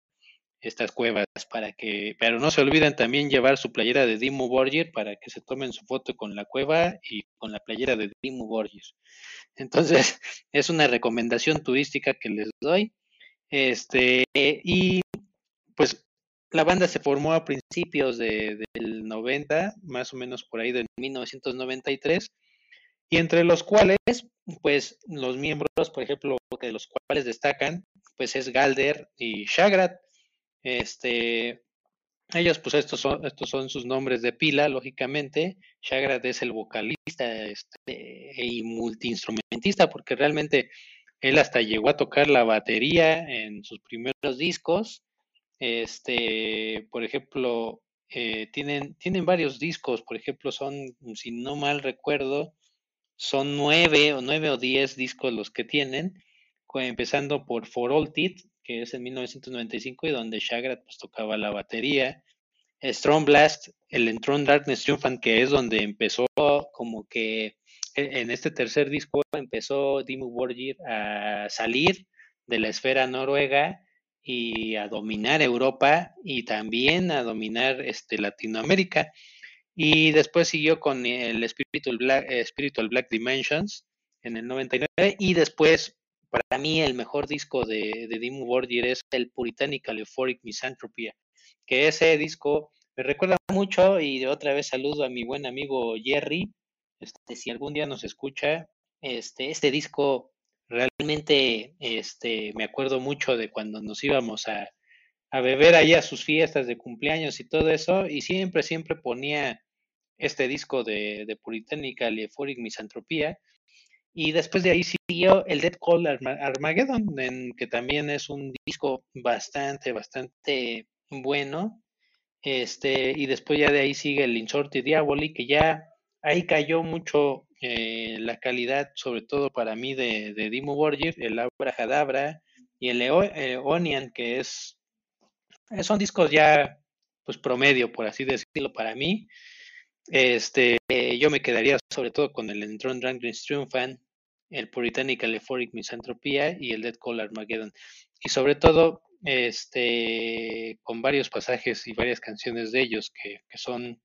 estas cuevas para que, pero no se olviden también llevar su playera de Dimmu Borgir para que se tomen su foto con la cueva y con la playera de Dimmu Borgir. Entonces, (laughs) es una recomendación turística que les doy. Este, y pues la banda se formó a principios de, del 90, más o menos por ahí de 1993, y entre los cuales, pues los miembros, por ejemplo, de los cuales destacan, pues es Galder y Shagrat. Este, ellos, pues estos son, estos son sus nombres de pila, lógicamente. Shagrat es el vocalista este, y multiinstrumentista, porque realmente él hasta llegó a tocar la batería en sus primeros discos. Este, por ejemplo, eh, tienen, tienen varios discos, por ejemplo, son, si no mal recuerdo, son nueve o nueve o diez discos los que tienen, empezando por For All Tit, que es en 1995 y donde Shagrat pues tocaba la batería, Strong Blast, el Entron Darkness Triumphant, que es donde empezó como que en este tercer disco empezó Dimmu Borgir a salir de la esfera noruega y a dominar Europa y también a dominar este, Latinoamérica. Y después siguió con el Spiritual Black, Spiritual Black Dimensions en el 99 y después para mí el mejor disco de, de Dimmu Borgir es el Puritanical Euphoric Misanthropy, que ese disco me recuerda mucho y de otra vez saludo a mi buen amigo Jerry, este, si algún día nos escucha, este, este disco realmente este, me acuerdo mucho de cuando nos íbamos a, a beber ahí a sus fiestas de cumpleaños y todo eso, y siempre, siempre ponía este disco de, de Puritanical Euphoric Misantropía, y después de ahí siguió el Dead Call Armageddon, en, que también es un disco bastante, bastante bueno. Este, y después ya de ahí sigue el Insorti Diaboli, que ya ahí cayó mucho eh, la calidad, sobre todo para mí, de, de Dimmu Borgir, el Abra Hadabra y el Onian, que es son discos ya pues promedio, por así decirlo, para mí. Este, yo me quedaría sobre todo con el Entron Drunken Triumphant, el Puritanical Euphoric Misantropía y el Dead Call Armageddon. Y sobre todo, este, con varios pasajes y varias canciones de ellos que, que son,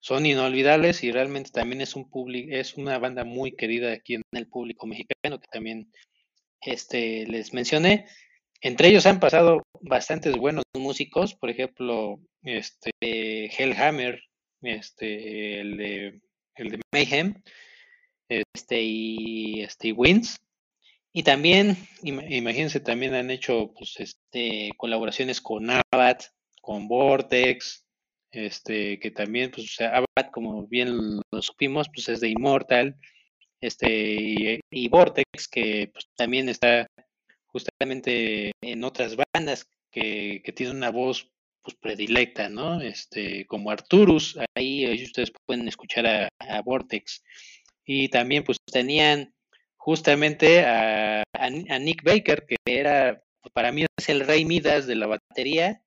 son inolvidables y realmente también es un público, es una banda muy querida aquí en el público mexicano que también este, les mencioné. Entre ellos han pasado bastantes buenos músicos, por ejemplo, este Hellhammer, este, el de, el de Mayhem, este y este Wins. Y también, imagínense, también han hecho pues, este, colaboraciones con Abad, con Vortex, este, que también, pues, o sea, Abad, como bien lo supimos, pues es de Immortal, este, y, Vortex, que pues, también está justamente en otras bandas que, que tienen una voz pues predilecta, ¿no? Este, como Arturus, ahí, ustedes pueden escuchar a, Vortex. Y también pues tenían justamente a, Nick Baker, que era para mí es el rey Midas de la batería.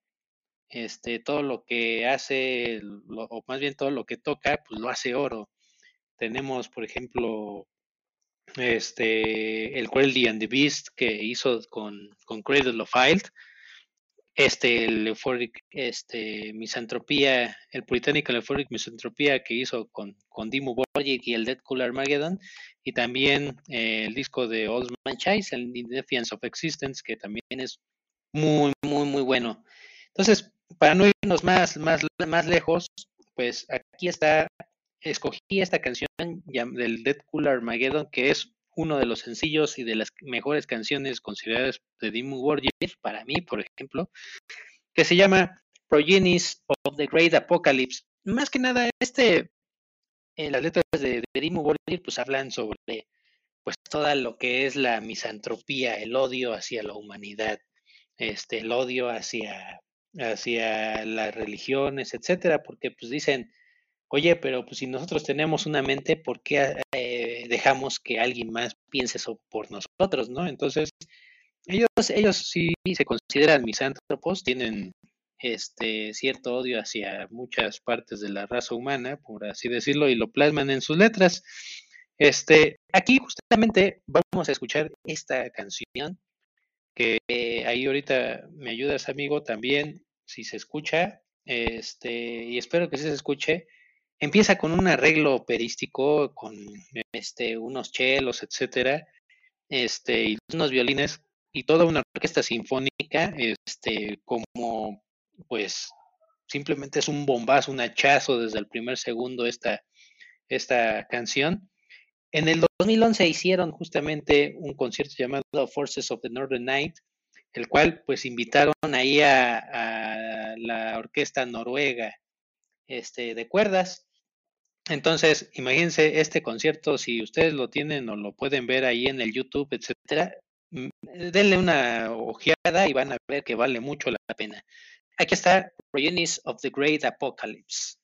Este, todo lo que hace, o más bien todo lo que toca, pues lo hace oro. Tenemos, por ejemplo, este, el Cruelty and the Beast que hizo con, con Cradle of Filed, este, el Euphoric, este, Misantropía, el Británico Euphoric Misantropía que hizo con, con Dimmu Borgir y el Dead Cool Armageddon, y también eh, el disco de Old Man Chase, el Defiance of Existence, que también es muy, muy, muy bueno. Entonces, para no irnos más, más, más lejos, pues aquí está escogí esta canción del Dead Cool Armageddon, que es uno de los sencillos y de las mejores canciones consideradas de Dimmu Borgir, para mí, por ejemplo, que se llama Progenies of the Great Apocalypse. Más que nada, este, eh, las letras de, de Dimmu Borgir, pues hablan sobre pues toda lo que es la misantropía, el odio hacia la humanidad, este, el odio hacia, hacia las religiones, etcétera, porque pues dicen, Oye, pero pues si nosotros tenemos una mente, ¿por qué eh, dejamos que alguien más piense eso por nosotros, no? Entonces, ellos, ellos sí se consideran misántropos, tienen este cierto odio hacia muchas partes de la raza humana, por así decirlo, y lo plasman en sus letras. Este, aquí justamente vamos a escuchar esta canción que ahí ahorita me ayudas, amigo, también si se escucha, este, y espero que sí se escuche. Empieza con un arreglo operístico, con este, unos chelos, etcétera, este, y unos violines, y toda una orquesta sinfónica, este, como pues simplemente es un bombazo, un hachazo desde el primer segundo esta, esta canción. En el 2011 hicieron justamente un concierto llamado Forces of the Northern Night, el cual pues invitaron ahí a, a la orquesta noruega este, de cuerdas entonces, imagínense este concierto, si ustedes lo tienen o lo pueden ver ahí en el YouTube, etcétera, mm, denle una ojeada y van a ver que vale mucho la pena. Aquí está Reunions of the Great Apocalypse.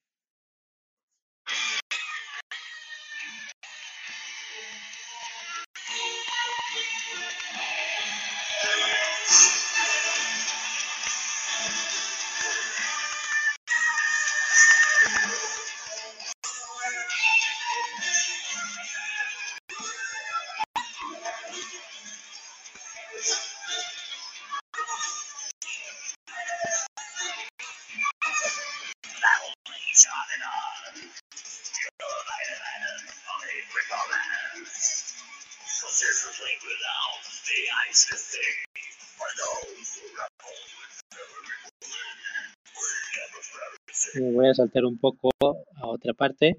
Saltar un poco a otra parte.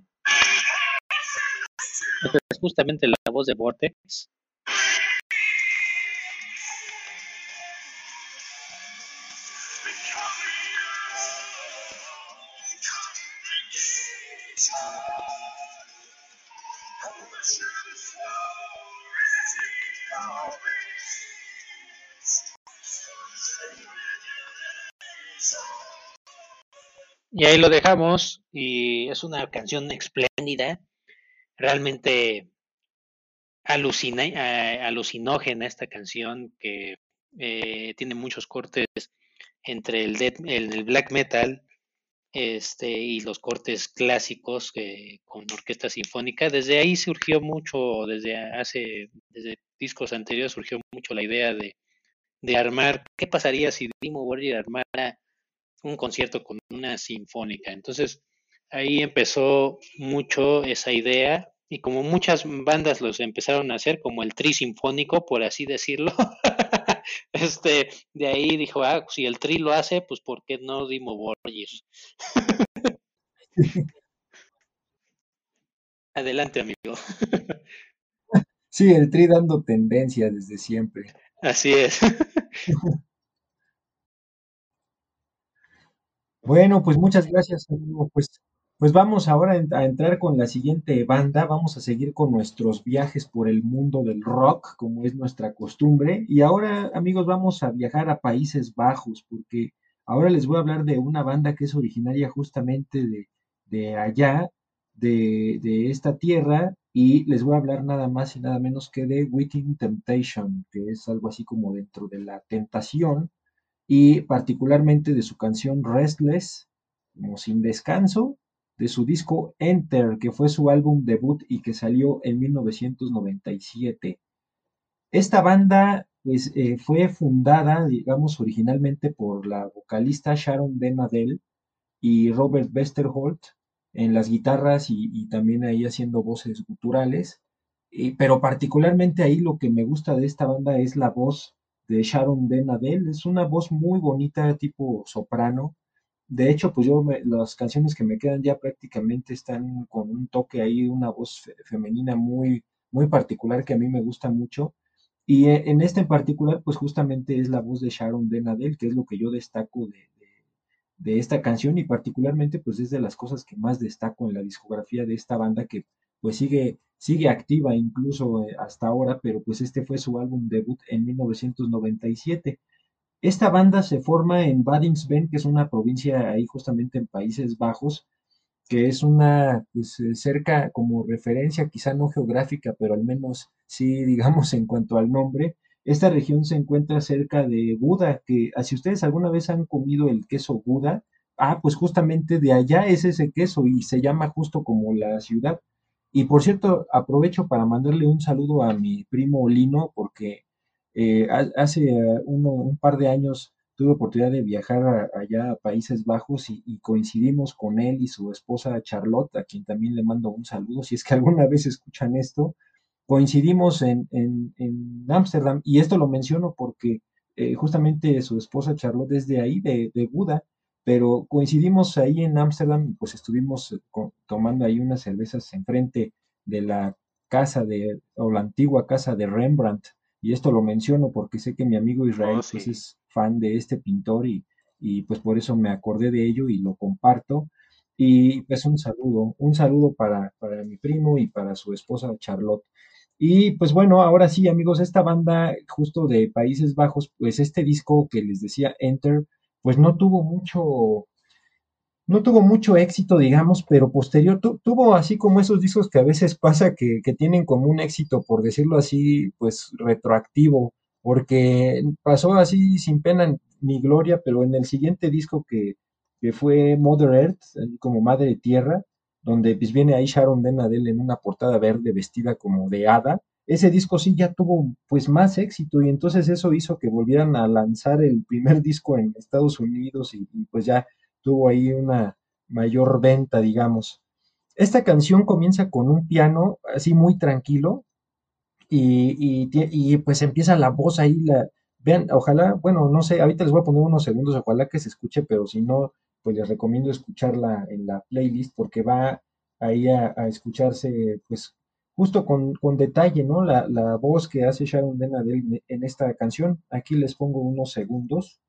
Esta es justamente la voz de Vortex. Y ahí lo dejamos y es una canción espléndida, realmente alucina, eh, alucinógena esta canción que eh, tiene muchos cortes entre el, el, black metal este, y los cortes clásicos con orquesta sinfónica. Desde ahí surgió mucho, desde hace, desde discos anteriores surgió mucho la idea de, de armar, ¿qué pasaría si Dimo Borgir armara un concierto con una sinfónica. Entonces, ahí empezó mucho esa idea y como muchas bandas los empezaron a hacer, como el tri sinfónico, por así decirlo, (laughs) este, de ahí dijo, ah, si el tri lo hace, pues ¿por qué no Dimo Borgir? (laughs) Adelante, amigo. (laughs) sí, el tri dando tendencia desde siempre. Así es. Bueno, pues muchas gracias, amigo. Pues, pues vamos ahora a entrar con la siguiente banda. Vamos a seguir con nuestros viajes por el mundo del rock, como es nuestra costumbre. Y ahora, amigos, vamos a viajar a Países Bajos, porque ahora les voy a hablar de una banda que es originaria justamente de, allá. de, de, esta tierra y les voy a hablar nada más y nada menos que de Within Temptation, que es algo así como dentro de la tentación y particularmente de su canción Restless, como sin descanso, de su disco Enter, que fue su álbum debut y que salió en 1997. Esta banda pues, eh, fue fundada, digamos, originalmente por la vocalista Sharon Den Adel y Robert Westerholt en las guitarras y, también ahí haciendo voces guturales. pero particularmente ahí lo que me gusta de esta banda es la voz de Sharon Den Adel. Es una voz muy bonita, tipo soprano, de hecho, pues yo las canciones que me quedan ya prácticamente están con un toque ahí, una voz femenina muy, muy particular que a mí me gusta mucho. Y e, en este en particular, pues justamente es la voz de Sharon Denadel, que es lo que yo destaco de, de, esta canción y particularmente pues es de las cosas que más destaco en la discografía de esta banda que pues sigue, sigue activa incluso eh, hasta ahora, pero pues este fue su álbum debut en 1997. Esta banda se forma en Badingsven, que es una provincia ahí justamente en Países Bajos, que es una, pues eh, cerca como referencia, quizá no geográfica, pero al menos sí, digamos, (laughs) en cuanto al nombre. Esta región se encuentra cerca de Buda, que ah, si ustedes alguna vez han comido el queso Buda, ah, pues justamente de allá es ese queso y se llama justo como la ciudad. Y por cierto, aprovecho para mandarle un saludo a mi primo Lino, porque eh, hace eh, un par de años tuve oportunidad de viajar allá a Países Bajos y, coincidimos con él y su esposa Charlotte, a quien también le mando un saludo, si es que alguna vez escuchan esto. Coincidimos en Ámsterdam y esto lo menciono porque eh, justamente su esposa Charlotte es de ahí, de, de Buda, pero coincidimos ahí en Ámsterdam y pues estuvimos tomando ahí unas cervezas enfrente de la casa de, o la antigua casa de Rembrandt y esto lo menciono porque sé que mi amigo Israel oh, pues, es fan de este pintor y, y, pues por eso me acordé de ello y lo comparto. Y pues un saludo, un saludo para, para mi primo y para su esposa Charlotte. Y pues bueno, ahora sí amigos, esta banda justo de Países Bajos, pues este disco que les decía Enter, pues no tuvo mucho, no tuvo mucho éxito, digamos, pero posterior tuvo así como esos discos que a veces pasa que, tienen como un éxito, por decirlo así, pues retroactivo, porque pasó así sin pena ni gloria, pero en el siguiente disco que, que fue Mother Earth, como Madre Tierra, donde pues viene ahí Sharon Denadel en una portada verde vestida como de hada, ese disco sí ya tuvo pues más éxito y entonces eso hizo que volvieran a lanzar el primer disco en Estados Unidos y pues ya tuvo ahí una mayor venta, digamos. Esta canción comienza con un piano así muy tranquilo y, y, pues empieza la voz ahí, la, vean, ojalá, bueno, no sé, ahorita les voy a poner unos segundos, ojalá que se escuche, pero si no, pues les recomiendo escucharla en la playlist porque va ahí a, escucharse, pues justo con, detalle, ¿no? La, la, voz que hace Sharon Denadel en esta canción. Aquí les pongo unos segundos.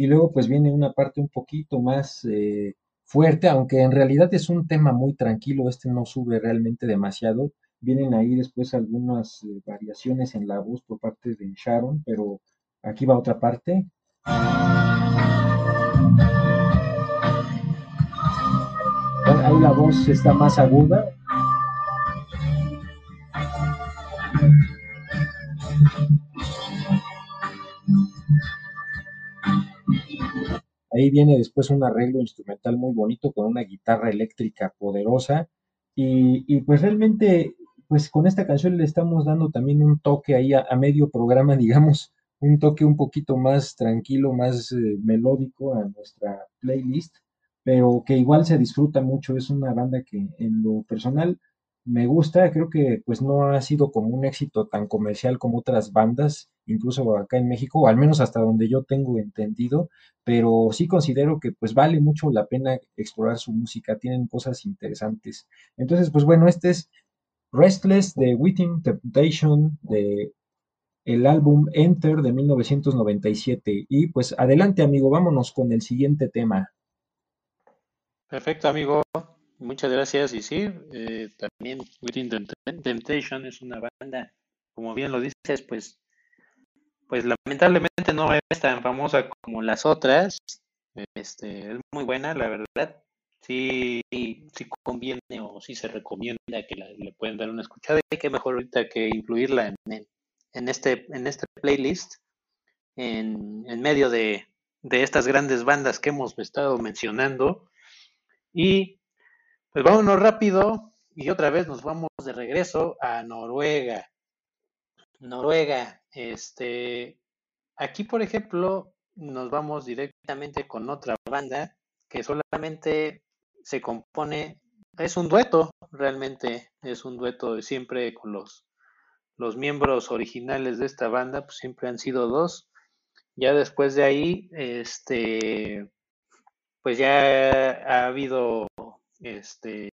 Y luego pues viene una parte un poquito más eh, fuerte, aunque en realidad es un tema muy tranquilo, este no sube realmente demasiado. Vienen ahí después algunas eh, variaciones en la voz por parte de Sharon, pero aquí va otra parte. ahí la voz está más aguda. Ahí viene después un arreglo instrumental muy bonito con una guitarra eléctrica poderosa. Y, pues realmente, pues con esta canción le estamos dando también un toque ahí a, medio programa, (laughs) digamos, un toque un poquito más tranquilo, más eh, melódico a nuestra playlist pero que igual se disfruta mucho. Es una banda que en lo personal me gusta, creo que pues no ha sido como un éxito tan comercial como otras bandas, incluso acá en México, al menos hasta donde yo tengo entendido, pero sí considero que pues vale mucho la pena explorar su música, tienen cosas interesantes. Entonces, pues bueno, este es Restless de Within Temptation de el álbum Enter de 1997. Y pues adelante amigo, vámonos con el siguiente tema. Perfecto amigo, muchas gracias. Y sí, eh, también Within Temptation es una banda, como bien lo dices, pues, pues lamentablemente no es tan famosa como las otras. Este, es muy buena, la verdad sí, sí conviene o sí se recomienda que le pueden dar una escuchada y que mejor ahorita que incluirla en, en, este, en este playlist en, en medio de, de, estas grandes bandas que hemos estado mencionando. Y pues vámonos rápido y otra vez nos vamos de regreso a Noruega. Noruega, este, aquí por ejemplo nos vamos directamente con otra banda que solamente se compone, es un dueto, realmente es un dueto siempre con los, los miembros originales de esta banda, pues siempre han sido dos. Ya después de ahí, este, pues ya ha habido, este,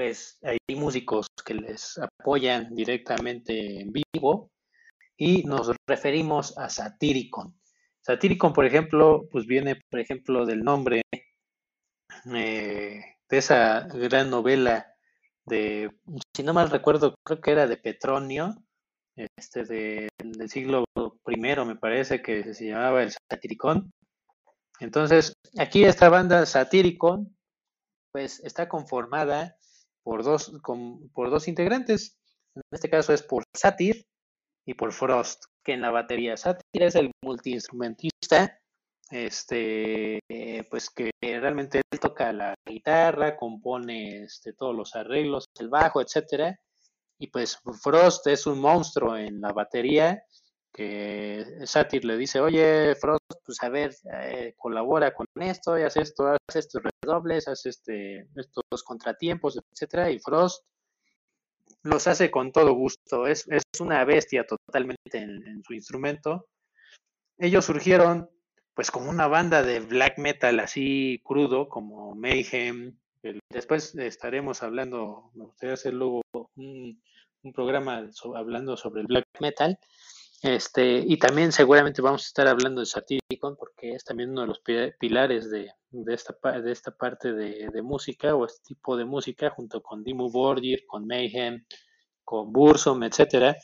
pues hay músicos que les apoyan directamente en vivo y nos referimos a Satyricon. Satyricon, por ejemplo, pues viene, por ejemplo, del nombre eh, de esa gran novela de, si no mal recuerdo, creo que era de Petronio, este de, del siglo I, me parece que se llamaba el Satiricón. Entonces, aquí esta banda Satiricón, pues está conformada por dos, por dos integrantes. En este caso es por Satir y por Frost, que en la batería. Satir es el multiinstrumentista este, pues que realmente él toca la guitarra, compone este, todos los arreglos, el bajo, etcétera. Y pues Frost es un monstruo en la batería, que Satir le dice, oye, Frost, pues a ver, eh, colabora con esto, y haz esto, haz estos redobles, haz este, estos contratiempos, etcétera. Y Frost los hace con todo gusto, es, es una bestia totalmente en su instrumento. Ellos surgieron pues como una banda de black metal así crudo como Mayhem. Después estaremos hablando, me gustaría hacer luego un, programa hablando sobre el black metal. Este, y también seguramente vamos a estar hablando de Satyricon porque es también uno de los pilares de, de, esta, de esta parte de, música o este tipo de música junto con Dimmu Borgir, con Mayhem, con Bursum, etcétera,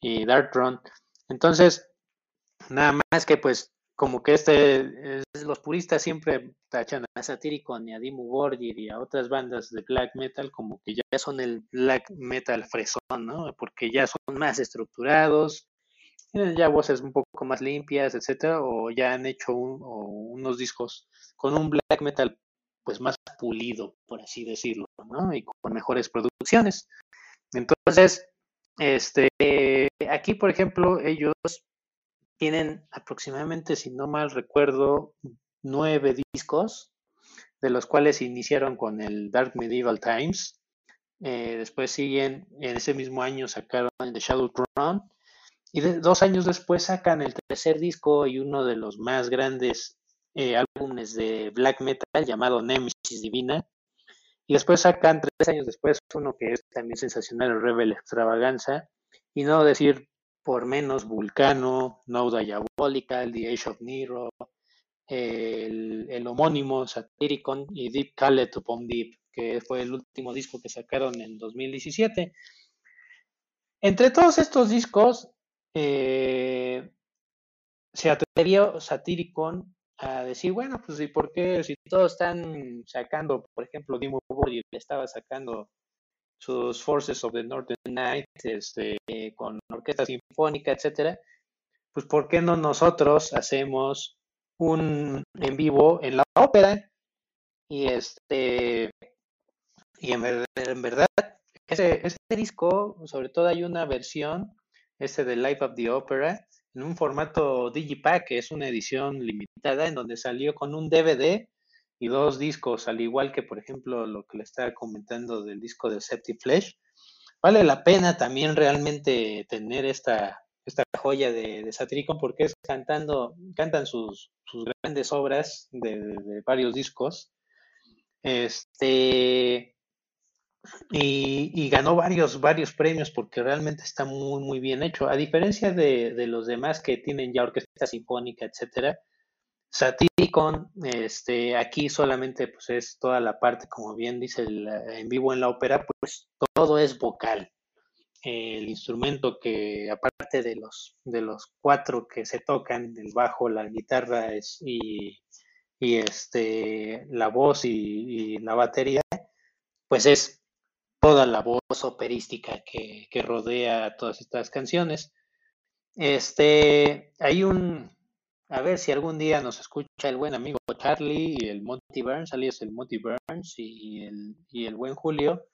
y Darktron. Entonces, nada más que pues como que este, los puristas siempre tachan a Satyricon y a Dimmu Borgir y a otras bandas de black metal como que ya son el black metal fresón, ¿no? Porque ya son más estructurados, tienen ya voces un poco más limpias, etcétera, o ya han hecho unos discos con un black metal pues más pulido, por así decirlo, ¿no? Y con mejores producciones. Entonces, este, aquí, por ejemplo, ellos tienen aproximadamente, si no mal recuerdo, nueve discos, de los cuales iniciaron con el Dark Medieval Times. Eh, después siguen, en ese mismo año sacaron The Shadow Crown. Y dos años después sacan el tercer disco y uno de los más grandes eh, álbumes de black metal llamado Nemesis Divina. Y después sacan tres años después uno que es también sensacional, Rebel Extravaganza. Y no decir por menos Vulcano, No Diabolical, The Age of Nero, el, homónimo Satyricon y Deep Callet Upon Deep, que fue el último disco que sacaron en 2017. Entre todos estos discos, eh, se atrevió Satyricon a decir, bueno, pues ¿y por qué si todos están sacando, por ejemplo, Dimo Borgir estaba sacando sus Forces of the Northern Night, este, con orquesta sinfónica, etcétera, pues ¿por qué no nosotros hacemos un en vivo en la ópera? Y este y en, verdad ese, ese disco, sobre todo hay una versión, este de Life of the Opera, en un formato Digipack, que es una edición limitada, en donde salió con un DVD y dos discos, al igual que por ejemplo lo que le estaba comentando del disco de Flesh Vale la pena también realmente tener esta, esta joya de, de porque es cantando, cantan sus, sus grandes obras de, varios discos. Este, y, ganó varios, varios premios porque realmente está muy, muy bien hecho. A diferencia de, de los demás que tienen ya orquesta sinfónica, etcétera, Satyricon, este, aquí solamente pues es toda la parte, como bien dice en vivo en la ópera, pues todo es vocal. El instrumento que, aparte de los, de los cuatro que se tocan, el bajo, la guitarra y, y este, la voz y la batería, pues es toda la voz operística que, que rodea todas estas canciones. Este, hay un, a ver si algún día nos escucha el buen amigo Charlie y el Monty Burns, alias el Monty Burns y el, y el buen Julio.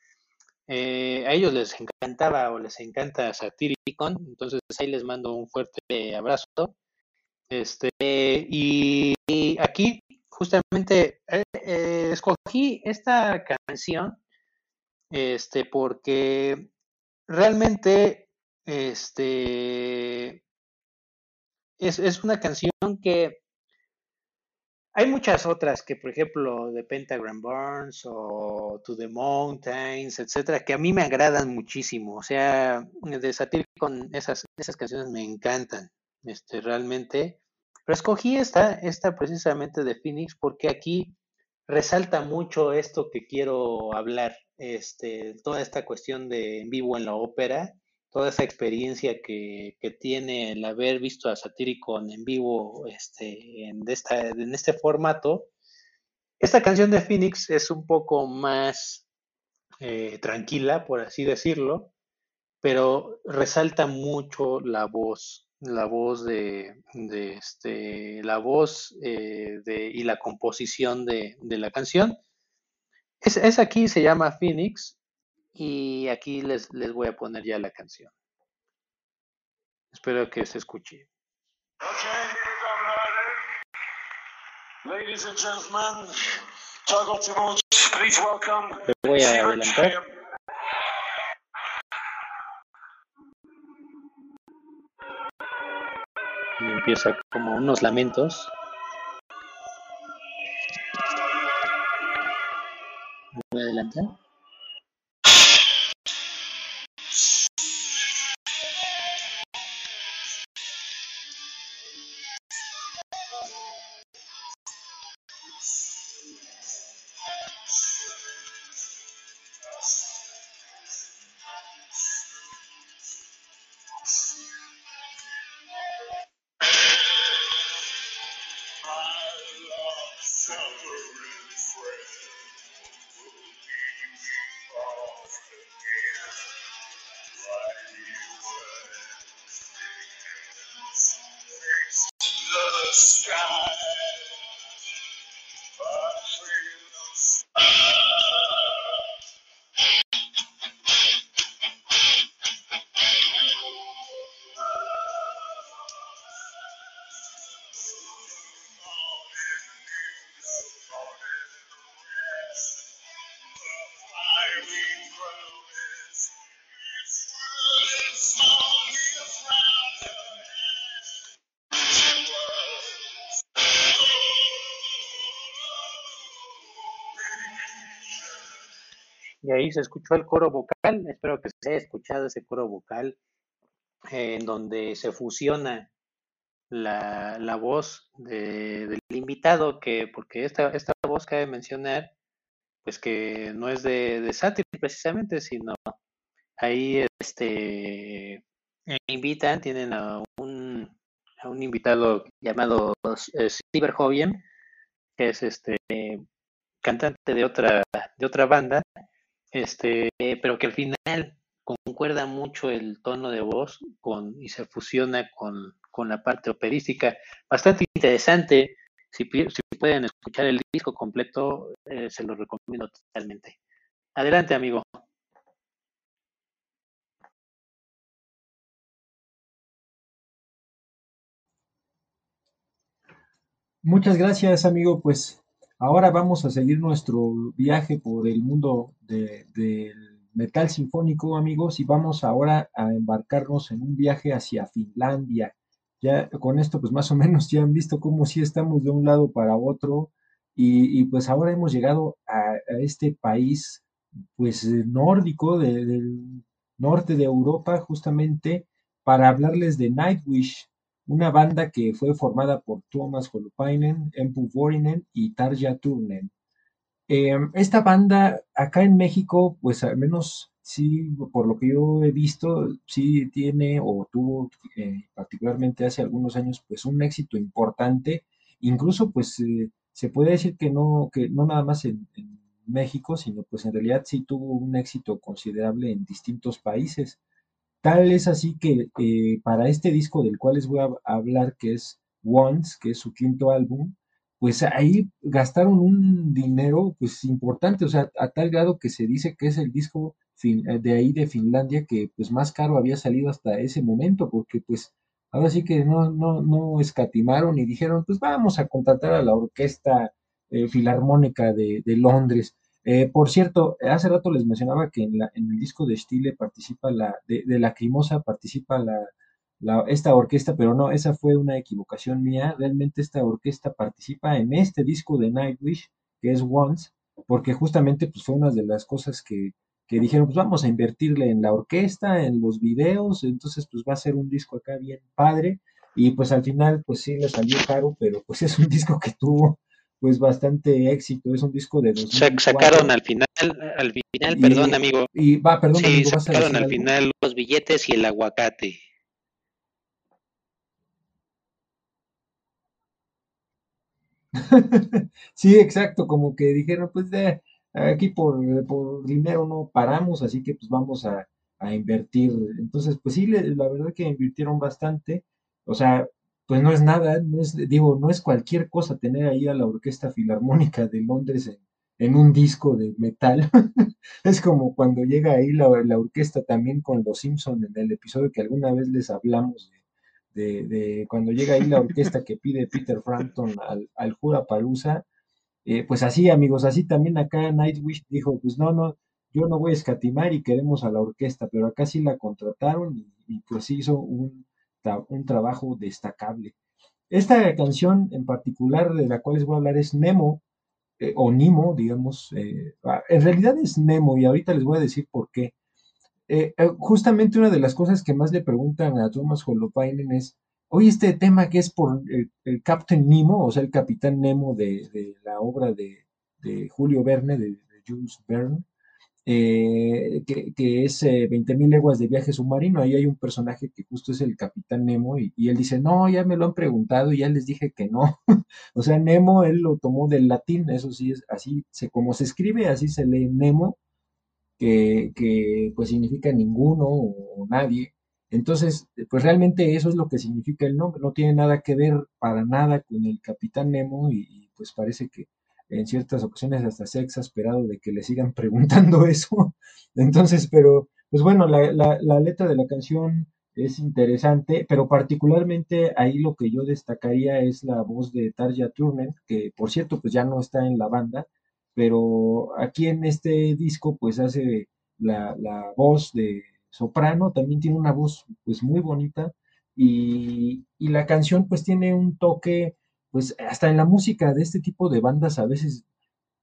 Eh, a ellos les encantaba o les encanta Satyricon, entonces ahí les mando un fuerte abrazo. Este, y, y aquí justamente eh, eh, escogí esta canción este, porque realmente este, es, es una canción que hay muchas otras que, por ejemplo, de Pentagram Burns o To the Mountains, etcétera, que a mí me agradan muchísimo. O sea, de Satir con esas, esas canciones me encantan, este, realmente. Pero escogí esta, esta precisamente de Phoenix, porque aquí resalta mucho esto que quiero hablar, este, toda esta cuestión de en vivo en la ópera toda esa experiencia que, tiene el haber visto a Satyricon en vivo este, en este formato. Esta canción de Phoenix es un poco más eh, tranquila, por así decirlo, pero resalta mucho la voz, la voz de, de este, la voz eh, de, y la composición de, de la canción. Es, es, aquí, se llama Phoenix, y aquí les, les voy a poner ya la canción. Espero que se escuche. Ladies and gentlemen, Timos, please welcome. Te voy a adelantar. Y empieza como unos lamentos. Voy a adelantar. Ahí se escuchó el coro vocal, espero que se haya escuchado ese coro vocal, eh, en donde se fusiona la, la voz de, del invitado, que porque esta, esta voz cabe mencionar, pues que no es de, de precisamente, sino ahí este invitan, tienen a un, a un invitado llamado Steve Hovien, que es este cantante de otra, de otra banda, este, pero que al final concuerda mucho el tono de voz con, y se fusiona con, con la parte operística. Bastante interesante. Si, si pueden escuchar el disco completo, eh, se lo recomiendo totalmente. Adelante, amigo. Muchas gracias, amigo. Pues ahora vamos a seguir nuestro viaje por el mundo del de, metal sinfónico, amigos, y vamos ahora a embarcarnos en un viaje hacia Finlandia. Ya con esto, pues más o menos ya han visto cómo sí estamos de un lado para otro, y, pues ahora hemos llegado a, este país pues nórdico del norte de Europa justamente para hablarles de Nightwish, una banda que fue formada por Thomas Holopainen, Empu Vorinen y Tarja Turnen. Em, esta banda acá en México, pues al menos sí, por lo que yo he visto, sí tiene o tuvo eh, particularmente hace algunos años, pues un éxito importante. Incluso, pues eh, se puede decir que no, que no nada más en, México, sino pues en realidad sí tuvo un éxito considerable en distintos países. Tal es así que eh, para este disco del cual les voy a hablar, que es Once, que es su quinto álbum, pues ahí gastaron un dinero pues importante, o sea, a tal grado que se dice que es el disco eh, de ahí de Finlandia que pues más caro había salido hasta ese momento, porque pues ahora sí que no, no, no escatimaron y dijeron, pues vamos a contratar a la Orquesta eh, Filarmónica de, Londres. Eh, por cierto, hace rato les mencionaba que en, la, en el disco de Stile participa la, de, de Lacrimosa participa la, esta orquesta, pero no, esa fue una equivocación mía. Realmente esta orquesta participa en este disco de Nightwish, que es Once, porque justamente pues, fue una de las cosas que, que dijeron, pues vamos a invertirle en la orquesta, en los videos, entonces pues va a ser un disco acá bien padre. Y pues al final, pues sí le salió caro, pero pues es un disco que tuvo pues bastante éxito. Es un disco de 2004. Sacaron al final, al final, perdón amigo. Y va, perdón, sí, sacaron al final los billetes y el aguacate. (laughs) sí, exacto, como que dijeron, pues de aquí por, dinero no paramos, así que pues vamos a, invertir. Entonces, pues sí, la verdad que invirtieron bastante, o sea, pues no es nada, no es, digo, no es cualquier cosa tener ahí a la Orquesta Filarmónica de Londres en, un disco de metal. (laughs) es como cuando llega ahí la, la orquesta también con los Simpson en el episodio que alguna vez les hablamos de cuando llega ahí la orquesta que pide Peter Frampton al, al Jura Palusa, eh, pues así, amigos, así también acá Nightwish dijo, pues no, no, yo no voy a escatimar y queremos a la orquesta, pero acá sí la contrataron y, pues hizo un, un, trabajo destacable. Esta canción en particular de la cual les voy a hablar es Nemo, eh, o Nimo, digamos, eh, ah, en realidad es Nemo y ahorita les voy a decir por qué. Eh, justamente una de las cosas que más le preguntan a Thomas Holopainen es, oye, este tema que es por el, Captain Nemo, o sea, el Capitán Nemo de, la obra de, Julio Verne, de, Jules Verne, eh, que, es 20.000 leguas de viaje submarino. Ahí hay un personaje que justo es el Capitán Nemo y, él dice, no, ya me lo han preguntado y ya les dije que no. (laughs) o sea, Nemo él lo tomó del latín, eso sí es así, se, como se escribe, así se lee Nemo que, pues significa ninguno o, nadie. Entonces, pues realmente eso es lo que significa el nombre, no tiene nada que ver para nada con el Capitán Nemo y, pues parece que en ciertas ocasiones hasta se ha exasperado de que le sigan (laughs) preguntando eso. Entonces, pero pues bueno, la, letra de la canción es interesante, pero particularmente ahí lo que yo destacaría es la voz de Tarja Turner, que por cierto pues ya no está en la banda, pero aquí en este disco pues hace la, voz de soprano, también tiene una voz pues muy bonita y, la canción pues tiene un toque pues hasta en la música de este tipo de bandas a veces,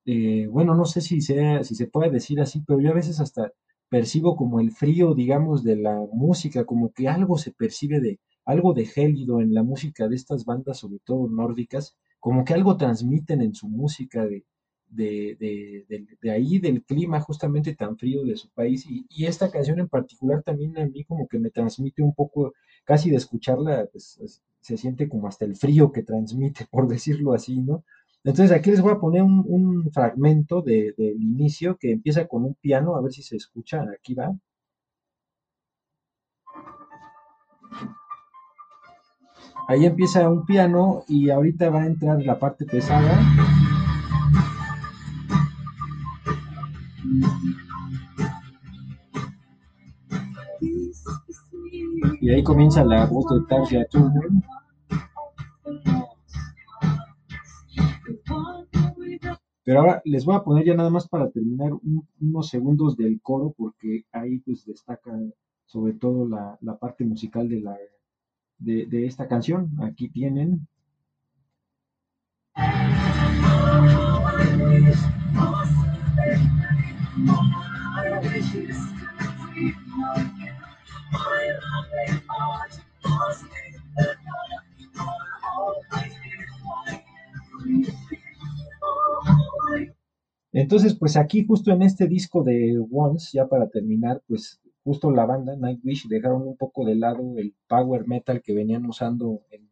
eh, bueno, no sé si, sea, si se puede decir así, pero yo a veces hasta percibo como el frío, digamos, de la música, como que algo se percibe de algo de gélido en la música de estas bandas, sobre todo nórdicas, como que algo transmiten en su música de, de, de, ahí, del clima justamente tan frío de su país. Y, esta canción en particular también a mí como que me transmite un poco, casi de escucharla, pues se siente como hasta el frío que transmite, (laughs) por decirlo así, ¿no? Entonces aquí les voy a poner un, fragmento del inicio que empieza con un piano, a ver si se escucha, aquí va. Ahí empieza un piano y ahorita va a entrar la parte pesada. Y ahí comienza la voz de Tarja. Pero ahora les voy a poner ya nada más para terminar unos segundos del coro porque ahí pues destaca sobre todo la, parte musical de, la, de, de esta canción. Aquí tienen. Entonces, pues aquí justo en este disco de Once, ya para terminar, pues justo la banda Nightwish dejaron un poco de lado el power metal que venían usando en,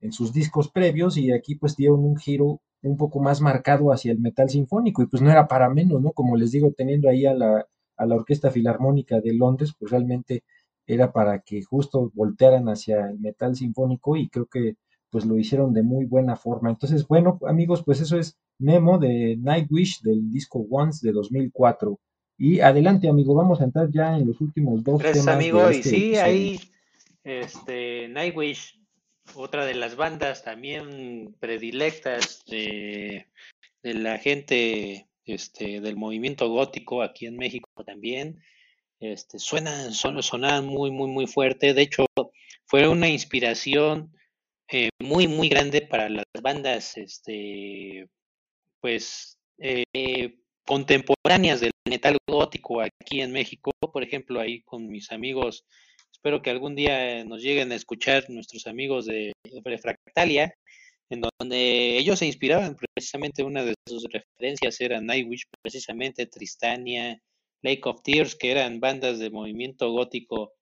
en sus discos previos y aquí pues dieron un giro un poco más marcado hacia el metal sinfónico y pues no era para menos, ¿no? Como les digo, teniendo ahí a la, a la Orquesta Filarmónica de Londres, pues realmente era para que justo voltearan hacia el metal sinfónico y creo que pues lo hicieron de muy buena forma. Entonces, bueno, amigos, pues eso es Nemo de Nightwish del disco Once de 2004. Y adelante, amigo, vamos a entrar ya en los últimos dos Gracias, temas amigo. de Y este sí, episodio. ahí, este, Nightwish, otra de las bandas también predilectas de, de la gente este, del movimiento gótico aquí en México también. Este, suenan, son, sonaban muy, muy, muy fuerte. De hecho, fue una inspiración eh, muy, muy grande para las bandas, este, pues, eh, contemporáneas del metal gótico aquí en México. Por ejemplo, ahí con mis amigos, espero que algún día nos lleguen a escuchar nuestros amigos de, de Fractalia, en donde ellos se inspiraban precisamente una de sus referencias era Nightwish, precisamente Tristania, Lake of Tears, que eran bandas de movimiento gótico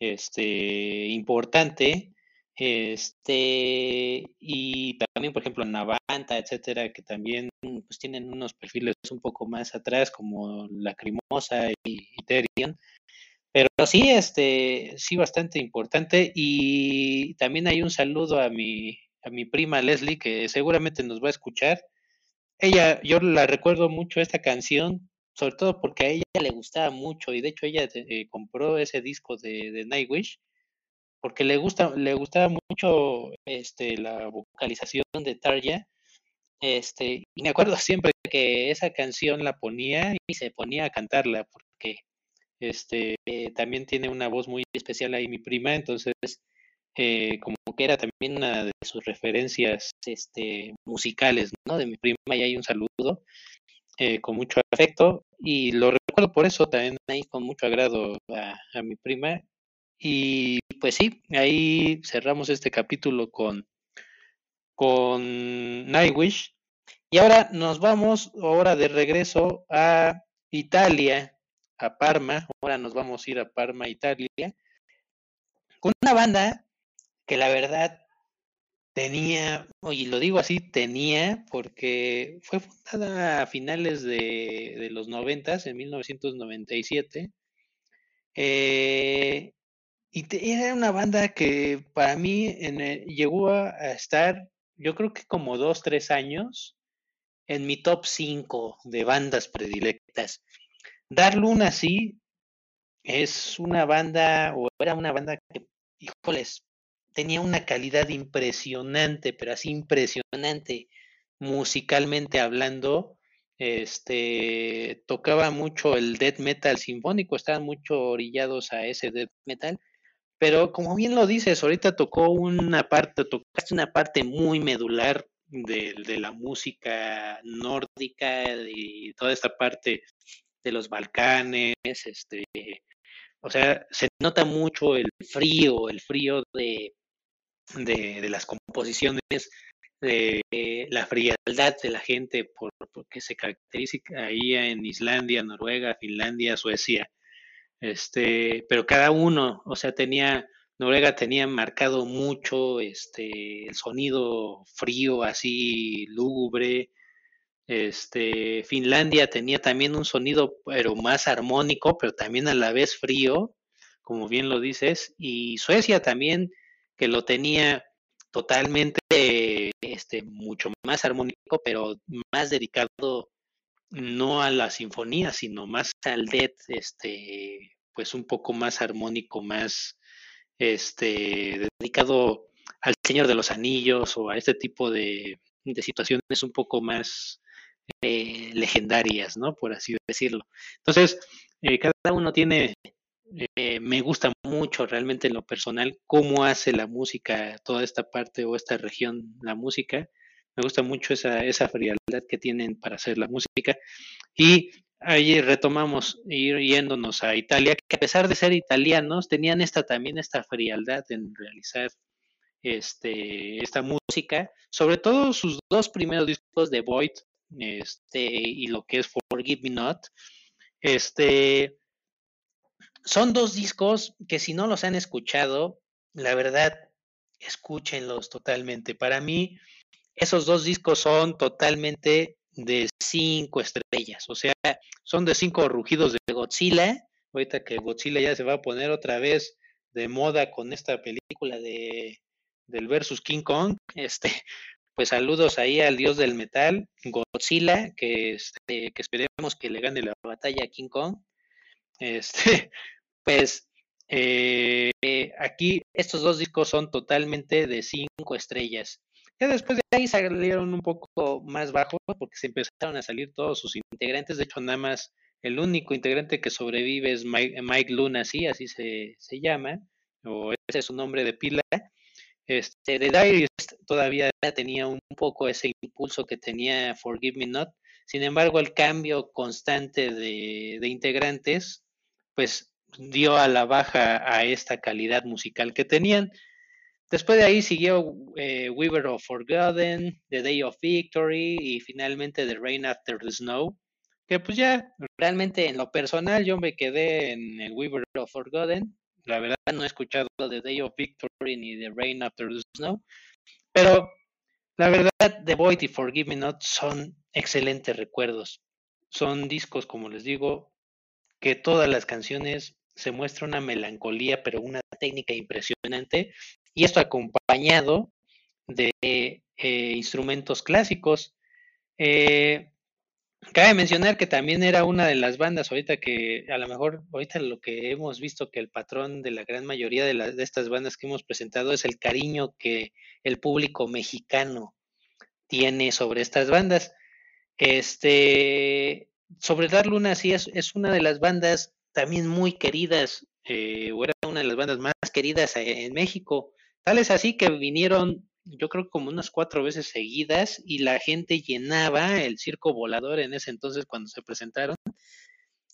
este, importante, este, y también, por ejemplo, Navanta, etcétera, que también pues, tienen unos perfiles un poco más atrás, como Lacrimosa y Ethereum. Pero sí, este, sí, bastante importante. Y también hay un saludo a mi, a mi prima Leslie, que seguramente nos va a escuchar. Ella, yo la recuerdo mucho esta canción, sobre todo porque a ella le gustaba mucho, y de hecho ella eh, compró ese disco de, Nightwish, porque le gusta, le gustaba mucho este la vocalización de Tarja. Este, y me acuerdo (laughs) siempre que esa canción la ponía y se ponía a cantarla, porque este eh, también tiene una voz muy especial ahí mi prima, entonces eh, como que era también una de sus referencias este, musicales, ¿no? De mi prima, y hay un saludo eh, con mucho afecto, y lo recuerdo por eso también ahí con mucho agrado a, a mi prima. Y pues sí, ahí cerramos este capítulo con, con Nightwish. Y ahora nos vamos, ahora de regreso a Italia, a Parma. Ahora nos vamos a ir a Parma, Italia, con una banda que la verdad tenía, y lo digo así, tenía, porque fue fundada a finales de, de los noventas, en 1997. Eh, y te- era una banda que para mí llegó a, a estar, yo creo que como dos, tres años, en mi top 5 de bandas predilectas. Dar Luna sí es una banda, o era una banda que, híjoles, tenía una calidad impresionante, pero así impresionante, musicalmente hablando. Este tocaba mucho el death metal sinfónico, estaban mucho orillados a ese death metal, pero como bien lo dices, ahorita tocó una parte, tocaste una parte muy medular de, de la música nórdica y toda esta parte de los Balcanes, este, o sea, se nota mucho el frío, el frío de, de, las composiciones, de la frialdad de la gente, por, porque se caracteriza ahí en Islandia, Noruega, Finlandia, Suecia, este, pero cada uno, o sea, tenía, Noruega tenía marcado mucho este, el sonido frío, así lúgubre, este, Finlandia tenía también un sonido, pero más armónico, pero también a la vez frío, como bien lo dices, y Suecia también, que lo tenía totalmente, este, mucho más armónico, pero más dedicado no a la sinfonía, sino más al death, este, pues un poco más armónico, más, este, dedicado al Señor de los Anillos o a este tipo de, de situaciones un poco más eh, legendarias, ¿no? Por así decirlo. Entonces, eh, cada uno tiene, eh, me gusta mucho realmente en lo personal cómo hace la música, toda esta parte o esta región, la música. Me gusta mucho esa, esa frialdad que tienen para hacer la música. Y ahí retomamos ir yéndonos a Italia, que a pesar de ser italianos, tenían esta también esta frialdad en realizar este, esta música, sobre todo sus dos primeros discos de Void este, y lo que es Forgive Me Not, este, son dos discos que si no los han escuchado, la verdad, escúchenlos totalmente. Para mí, esos dos discos son totalmente de cinco estrellas, o sea, son de cinco rugidos de Godzilla. Ahorita que Godzilla ya se va a poner otra vez de moda con esta película de del versus King Kong, (laughs) este, pues saludos ahí al dios del metal, Godzilla, que, este, que esperemos que le gane la batalla a King Kong. Este, (laughs) pues eh, aquí estos dos discos son totalmente de cinco estrellas. Ya después de ahí salieron un poco más bajos porque se empezaron a salir todos sus integrantes. De hecho, nada más el único integrante que sobrevive es Mike, Mike Luna, así, así se, se llama, o ese es su nombre de pila. Este, The Diaries todavía tenía un poco ese impulso que tenía Forgive Me Not. Sin embargo, el cambio constante de, de integrantes, pues dio a la baja a esta calidad musical que tenían. Después de ahí siguió eh, Weaver of Forgotten, The Day of Victory y finalmente The Rain After the Snow, que pues ya realmente en lo personal yo me quedé en el Weaver of Forgotten, la verdad no he escuchado The Day of Victory ni The Rain After the Snow, pero la verdad The Void y Forgive Me Not son excelentes recuerdos. Son discos, como les digo, que todas las canciones se muestra una melancolía, pero una técnica impresionante, y esto acompañado de eh, instrumentos clásicos. Eh, Cabe mencionar que también era una de las bandas ahorita que a lo mejor ahorita lo que hemos visto que el patrón de la gran mayoría de, de estas bandas que hemos presentado es el cariño que el público mexicano tiene sobre estas bandas. Este, sobre Dar Luna sí es, es una de las bandas también muy queridas, eh, o era una de las bandas más queridas en México. Tal es así que vinieron yo creo como unas cuatro veces seguidas y la gente llenaba el circo volador en ese entonces cuando se presentaron.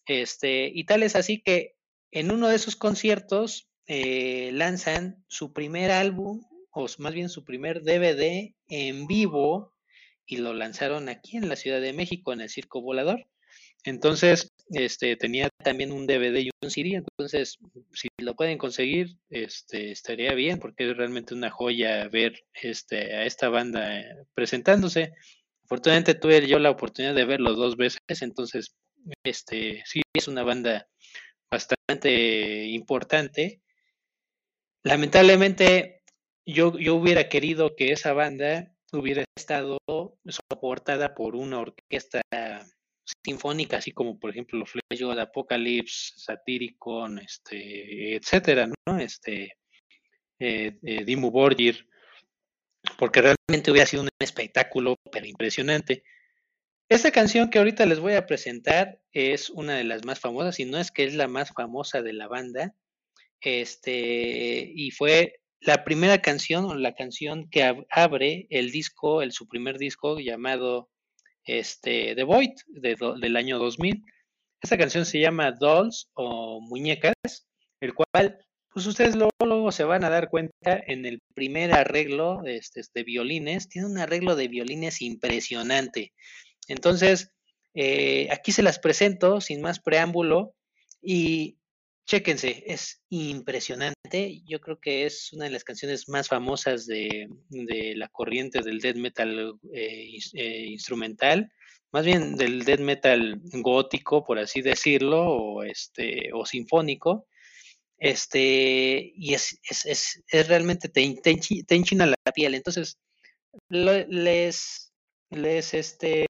Este, y tal es así que en uno de esos conciertos eh, lanzan su primer álbum, o más bien su primer DVD en vivo, y lo lanzaron aquí en la Ciudad de México, en el Circo Volador. Entonces, este, tenía también un DVD y un CD, entonces si lo pueden conseguir, este, estaría bien porque es realmente una joya ver este, a esta banda eh, presentándose. Afortunadamente tuve yo la oportunidad de verlo dos veces, entonces este, sí es una banda bastante importante. Lamentablemente yo, yo hubiera querido que esa banda hubiera estado soportada por una orquesta sinfónica, así como por ejemplo Flash de Apocalypse, Satyricon, este, etcétera, ¿no? Este, eh, eh, Dimmu Borgir, porque realmente hubiera sido un espectáculo pero impresionante. Esta canción que ahorita les voy a presentar es una de las más famosas, y no es que es la más famosa de la banda, este, y fue la primera canción o la canción que abre el disco, el su primer disco llamado este, The Void del año 2000. Esta canción se llama Dolls o Muñecas, el cual, pues ustedes luego, se van a dar cuenta en el primer arreglo este, de violines, tiene un arreglo de violines impresionante. Entonces, eh, aquí se las presento sin más preámbulo y Chéquense, es impresionante. Yo creo que es una de las canciones más famosas de, la corriente del death metal eh, eh, instrumental, más bien del death metal gótico, por así decirlo, o este, o sinfónico. Este, y es, es, es, realmente te, te, enchina la piel. Entonces, les, les, este,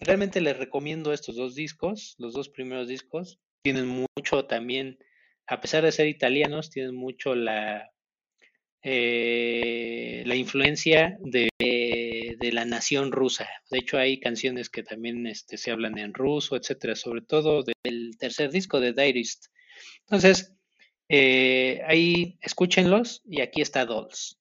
realmente les recomiendo estos dos discos, los dos primeros discos tienen mucho también, a pesar de ser italianos, tienen mucho la, eh, la influencia de, de, la nación rusa. De hecho, hay canciones que también este, se hablan en ruso, etcétera, sobre todo del tercer disco de Diarist. Entonces, eh, ahí escúchenlos y aquí está Dolls.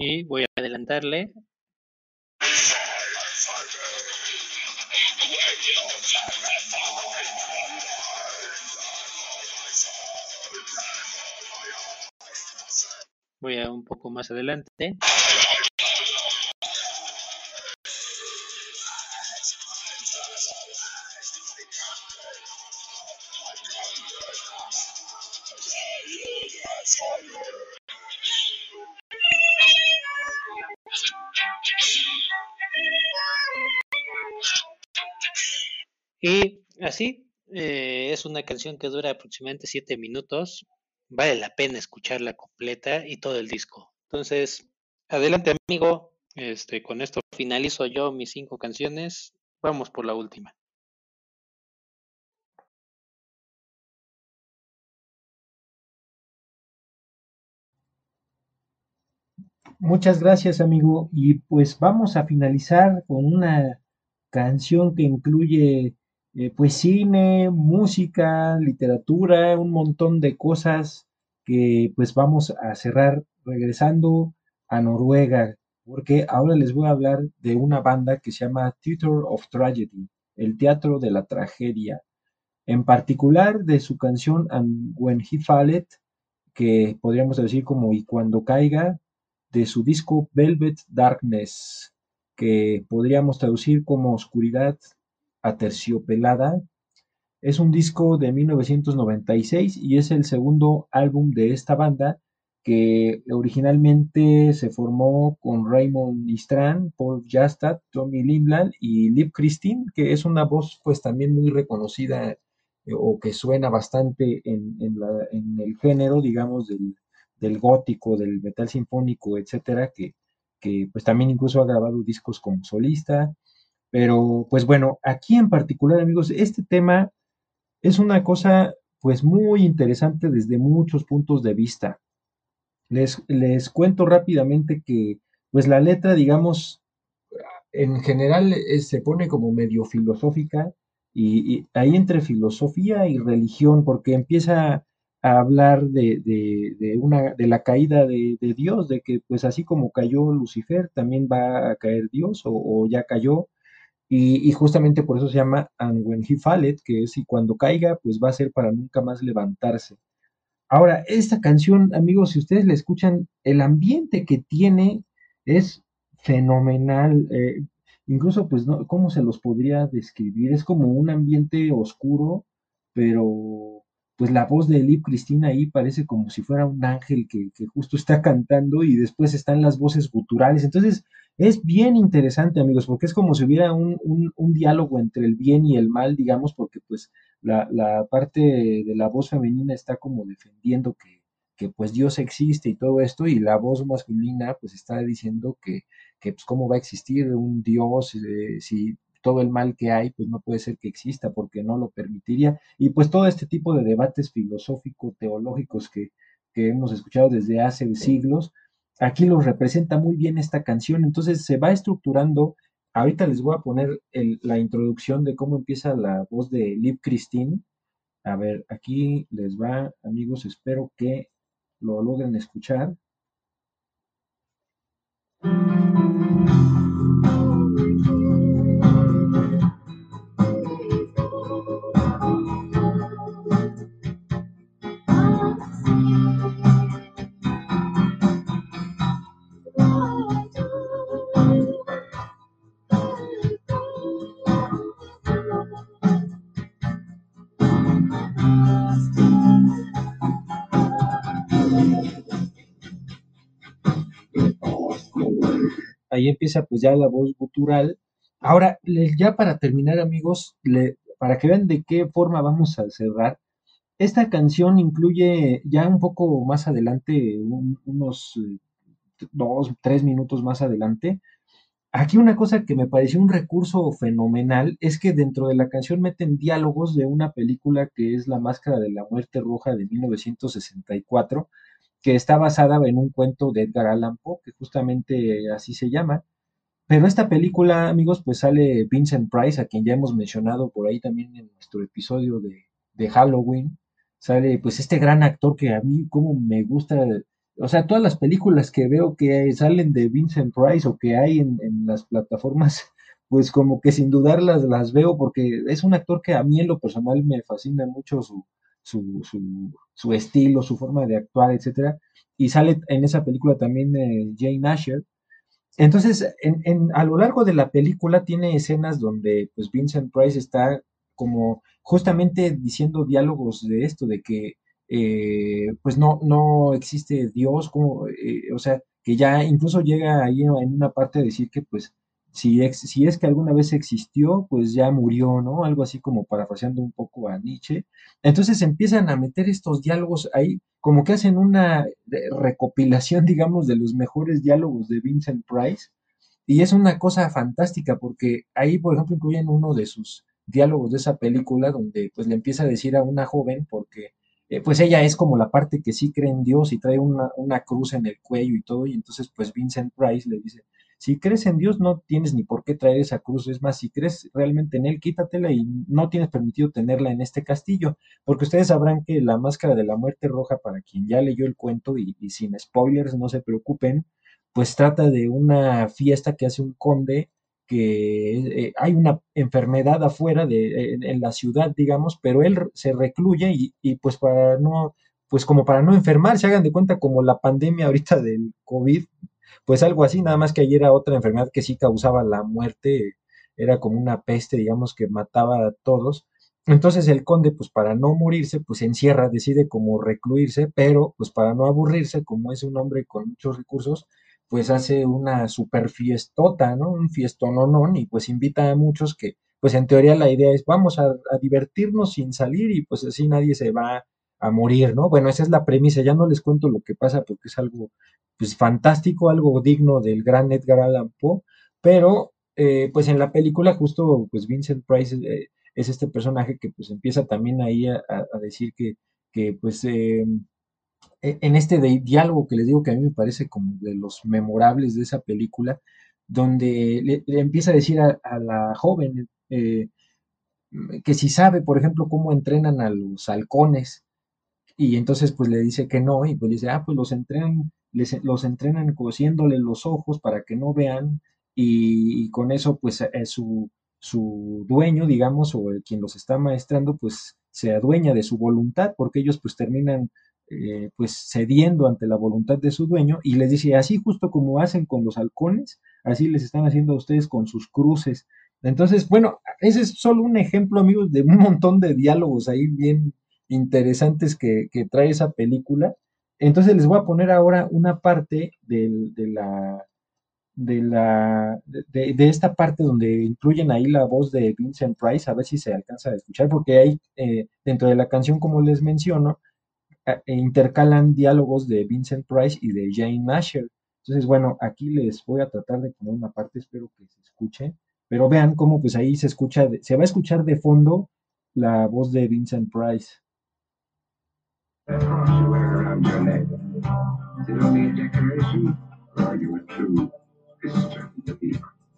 Y voy a adelantarle. Voy a un poco más adelante. Y así, eh, es una canción que dura aproximadamente 7 minutos. Vale la pena escucharla completa y todo el disco. Entonces, adelante amigo. Este, con esto finalizo yo mis cinco canciones. Vamos por la última. Muchas gracias, amigo. Y pues vamos a finalizar con una canción que incluye eh, pues cine, música, literatura, un montón de cosas que pues vamos a cerrar regresando a Noruega, porque ahora les voy a hablar de una banda que se llama Theater of Tragedy, el teatro de la tragedia, en particular de su canción And When He Fallet, que podríamos decir como Y cuando caiga, de su disco Velvet Darkness, que podríamos traducir como Oscuridad Aterciopelada. Es un disco de 1996 y es el segundo álbum de esta banda que originalmente se formó con Raymond Istran, Paul Jastad, Tommy Lindland y Liv Christine, que es una voz pues también muy reconocida eh, o que suena bastante en, en, el género, digamos, del, del, gótico, del metal sinfónico, etcétera, que, que pues también incluso ha grabado discos como solista. Pero pues bueno, aquí en particular, amigos, este tema es una cosa pues muy interesante desde muchos puntos de vista. Les, les cuento rápidamente que pues la letra, digamos, en general eh, se pone como medio filosófica y, y, ahí entre filosofía y religión, porque empieza a hablar de, de, una, de la caída de, de, Dios, de que pues así como cayó Lucifer, también va a caer Dios o, o ya cayó, y, justamente por eso se llama And When He Fallet, que es y cuando caiga, pues va a ser para nunca más levantarse. Ahora, esta canción, amigos, si ustedes la escuchan, el ambiente que tiene es fenomenal. Eh, incluso, pues, no, ¿cómo se los podría describir? Es como un ambiente oscuro, pero pues la voz de Liv Cristina ahí parece como si fuera un ángel que, que, justo está cantando y después están las voces guturales. Entonces, es bien interesante, amigos, porque es como si hubiera un, un, un diálogo entre el bien y el mal, digamos, porque pues la, la, parte de la voz femenina está como defendiendo que, que, pues Dios existe y todo esto, y la voz masculina pues está diciendo que, que pues cómo va a existir un Dios eh, si todo el mal que hay pues no puede ser que exista porque no lo permitiría, y pues todo este tipo de debates filosófico-teológicos que, que hemos escuchado desde hace siglos, aquí los representa muy bien esta canción, entonces se va estructurando Ahorita les voy a poner la introducción de cómo empieza la voz de Liv Christine. A ver, aquí les va, amigos, espero que lo logren escuchar. Ahí empieza pues ya la voz gutural. Ahora, ya para terminar amigos, para que vean de qué forma vamos a cerrar, esta canción incluye ya un poco más adelante, un, unos eh, dos, tres minutos más adelante. Aquí una cosa que me pareció un recurso fenomenal es que dentro de la canción meten diálogos de una película que es La Máscara de la Muerte Roja de 1964, que está basada en un cuento de Edgar Allan Poe, que justamente así se llama. Pero esta película, amigos, pues sale Vincent Price, a quien ya hemos mencionado por ahí también en nuestro episodio de, de Halloween. Sale pues este gran actor que a mí como me gusta o sea, todas las películas que veo que salen de Vincent Price o que hay en, en las plataformas, (laughs) pues como que sin dudarlas las veo porque es un actor que a mí en lo personal me fascina mucho su, su, su, su estilo, su forma de actuar, etcétera. Y sale en esa película también eh, Jane Asher. Entonces, en, en, a lo largo de la película tiene escenas donde pues Vincent Price está como justamente diciendo diálogos de esto, de que eh, pues no, no existe Dios, como, eh, o sea, que ya incluso llega ahí en una parte a decir que pues si, si es que alguna vez existió, pues ya murió, ¿no? Algo así como parafraseando un poco a Nietzsche. Entonces empiezan a meter estos diálogos ahí, como que hacen una recopilación, (laughs) digamos, de los mejores diálogos de Vincent Price. Y es una cosa fantástica porque ahí, por ejemplo, incluyen uno de sus diálogos de esa película donde pues le empieza a decir a una joven porque eh, pues ella es como la parte que sí cree en Dios y trae una, una, cruz en el cuello y todo, y entonces pues Vincent Price le dice, si crees en Dios no tienes ni por qué traer esa cruz, es más, si crees realmente en Él, quítatela y no tienes permitido tenerla en este castillo, porque ustedes sabrán que la máscara de la muerte roja, para quien ya leyó el cuento y, sin spoilers, no se preocupen, pues trata de una fiesta que hace un conde que eh, hay una enfermedad afuera de, en, en, la ciudad, digamos, pero él se recluye y, y, pues para no, pues como para no enfermar, se hagan de cuenta como la pandemia ahorita del COVID, pues algo así, nada más que ayer era otra enfermedad que sí causaba la muerte, era como una peste, digamos, que mataba a todos. Entonces el conde, pues para no morirse, pues encierra, decide como recluirse, pero pues para no aburrirse, como es un hombre con muchos recursos, pues hace una super fiestota, ¿no? Un fiestononón y pues invita a muchos que, pues en teoría la idea es vamos a, divertirnos sin salir y pues así nadie se va a morir, ¿no? Bueno, esa es la premisa, ya no les cuento lo que pasa porque es algo pues fantástico, algo digno del gran Edgar Allan Poe, pero eh, pues en la película justo pues Vincent Price eh, es este personaje que pues empieza también ahí a, decir que, que pues eh, en este diálogo que les digo que a mí me parece como de los memorables de esa película, donde le, empieza a decir a, a la joven eh, que si sabe, por ejemplo, cómo entrenan a los halcones, y entonces pues le dice que no, y pues dice, ah, pues los entrenan, les, los entrenan cosiéndole los ojos para que no vean, y, y con eso pues eh, su, su dueño, digamos, o el quien los está maestrando, pues se adueña de su voluntad, porque ellos pues terminan eh, pues cediendo ante la voluntad de su dueño y les dice, así justo como hacen con los halcones, así les están haciendo a ustedes con sus cruces. Entonces, bueno, ese es solo un ejemplo, amigos, de un montón de diálogos ahí bien interesantes que, que trae esa película. Entonces les voy a poner ahora una parte de, la de la de, esta parte donde incluyen ahí la voz de Vincent Price, a ver si se alcanza a escuchar, porque hay eh, dentro de la canción, como les menciono, e intercalan diálogos de Vincent Price y de Jane Asher. Entonces, bueno, aquí les voy a tratar de poner una parte, espero que se escuche, pero vean cómo pues ahí se escucha, se va a escuchar de fondo la voz de Vincent Price.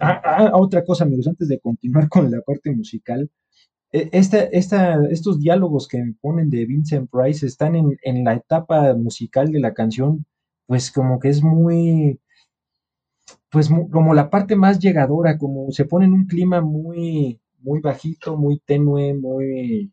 Ah, ah, otra cosa, amigos, antes de continuar con la parte musical, esta, esta, estos diálogos que ponen de Vincent Price están en, en, la etapa musical de la canción, pues como que es muy, pues como la parte más llegadora, como se pone en un clima muy, muy bajito, muy tenue, muy,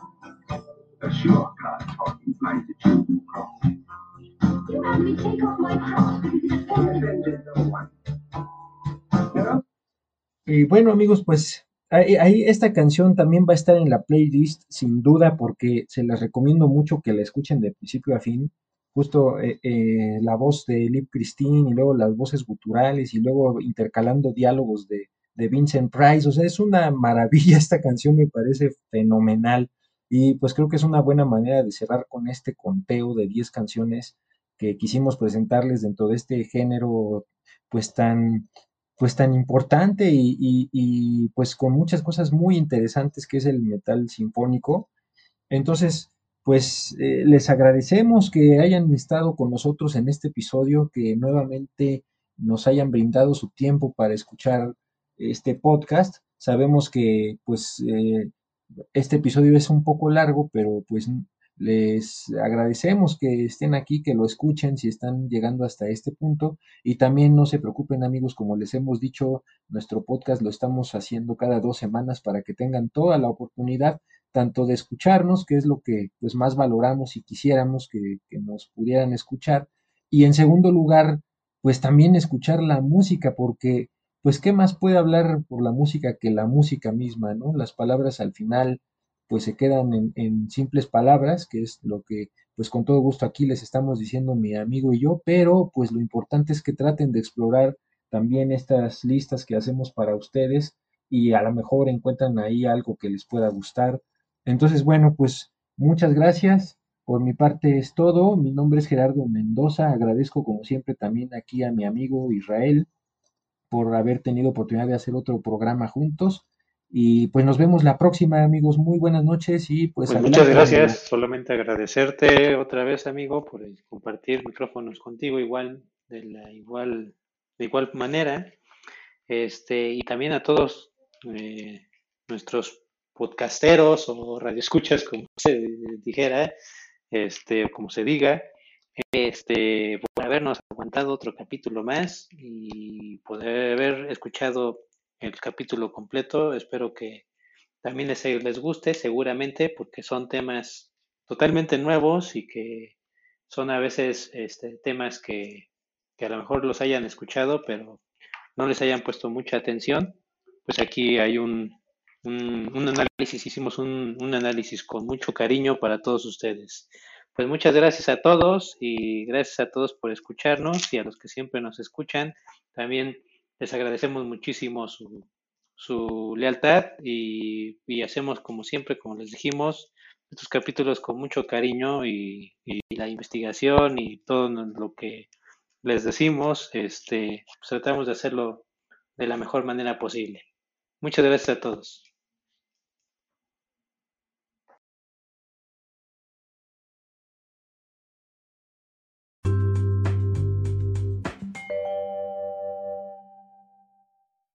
A sure God taught me blinded children cross. You had me take off my cross because it's offended no one. Y bueno amigos, pues Ahí, ahí, esta canción también va a estar en la playlist, sin duda, porque se las recomiendo mucho que la escuchen de principio a fin. Justo eh, eh, la voz de Liv Christine y luego las voces guturales y luego intercalando diálogos de, de, Vincent Price. O sea, es una maravilla (laughs) esta canción, me parece fenomenal. Y pues creo que es una buena manera de cerrar con este conteo de 10 canciones que quisimos presentarles dentro de este género pues tan, pues tan importante y, y- pues con muchas cosas muy interesantes que es el metal sinfónico. Entonces, pues eh, les agradecemos que hayan estado con nosotros en este episodio, que nuevamente nos hayan brindado su tiempo para escuchar este podcast. Sabemos que pues eh, este episodio es un poco largo, pero pues les agradecemos que estén aquí, que lo escuchen si están llegando hasta este punto. Y también no se preocupen amigos, como les hemos dicho, nuestro podcast lo estamos haciendo cada dos semanas para que tengan toda la oportunidad tanto de escucharnos, que es lo que pues más valoramos y quisiéramos que, que nos pudieran escuchar. Y en segundo lugar, pues también escuchar la música, porque pues qué más puede hablar por la música que la música misma, ¿no? Las palabras al final pues se quedan en, en simples palabras, que es lo que pues con todo gusto aquí les estamos diciendo mi amigo y yo, pero pues lo importante es que traten de explorar también estas listas que hacemos para ustedes y a lo mejor encuentran ahí algo que les pueda gustar. Entonces, bueno, pues muchas gracias. Por mi parte es todo. Mi nombre es Gerardo Mendoza. Agradezco como siempre también aquí a mi amigo Israel por haber tenido oportunidad de hacer otro programa juntos. Y pues nos vemos la próxima, amigos. Muy buenas noches y pues, Pues muchas gracias, solamente agradecerte otra vez, amigo, por compartir micrófonos contigo igual, de la igual, de igual manera. Este, y también a todos eh, nuestros podcasteros o radioescuchas, como se dijera, este, como se diga, este, por habernos aguantado otro capítulo más y poder haber escuchado el capítulo completo. Espero que también les, les guste, seguramente, porque son temas totalmente nuevos y que son a veces este, temas que, que a lo mejor los hayan escuchado, pero no les hayan puesto mucha atención. Pues aquí hay un, un, un análisis, hicimos un, un análisis con mucho cariño para todos ustedes. Pues muchas gracias a todos y gracias a todos por escucharnos y a los que siempre nos escuchan. También les agradecemos muchísimo su, su lealtad y, y hacemos como siempre, como les dijimos, estos capítulos con mucho cariño y, la investigación y todo lo que les decimos, este, pues tratamos de hacerlo de la mejor manera posible. Muchas gracias a todos.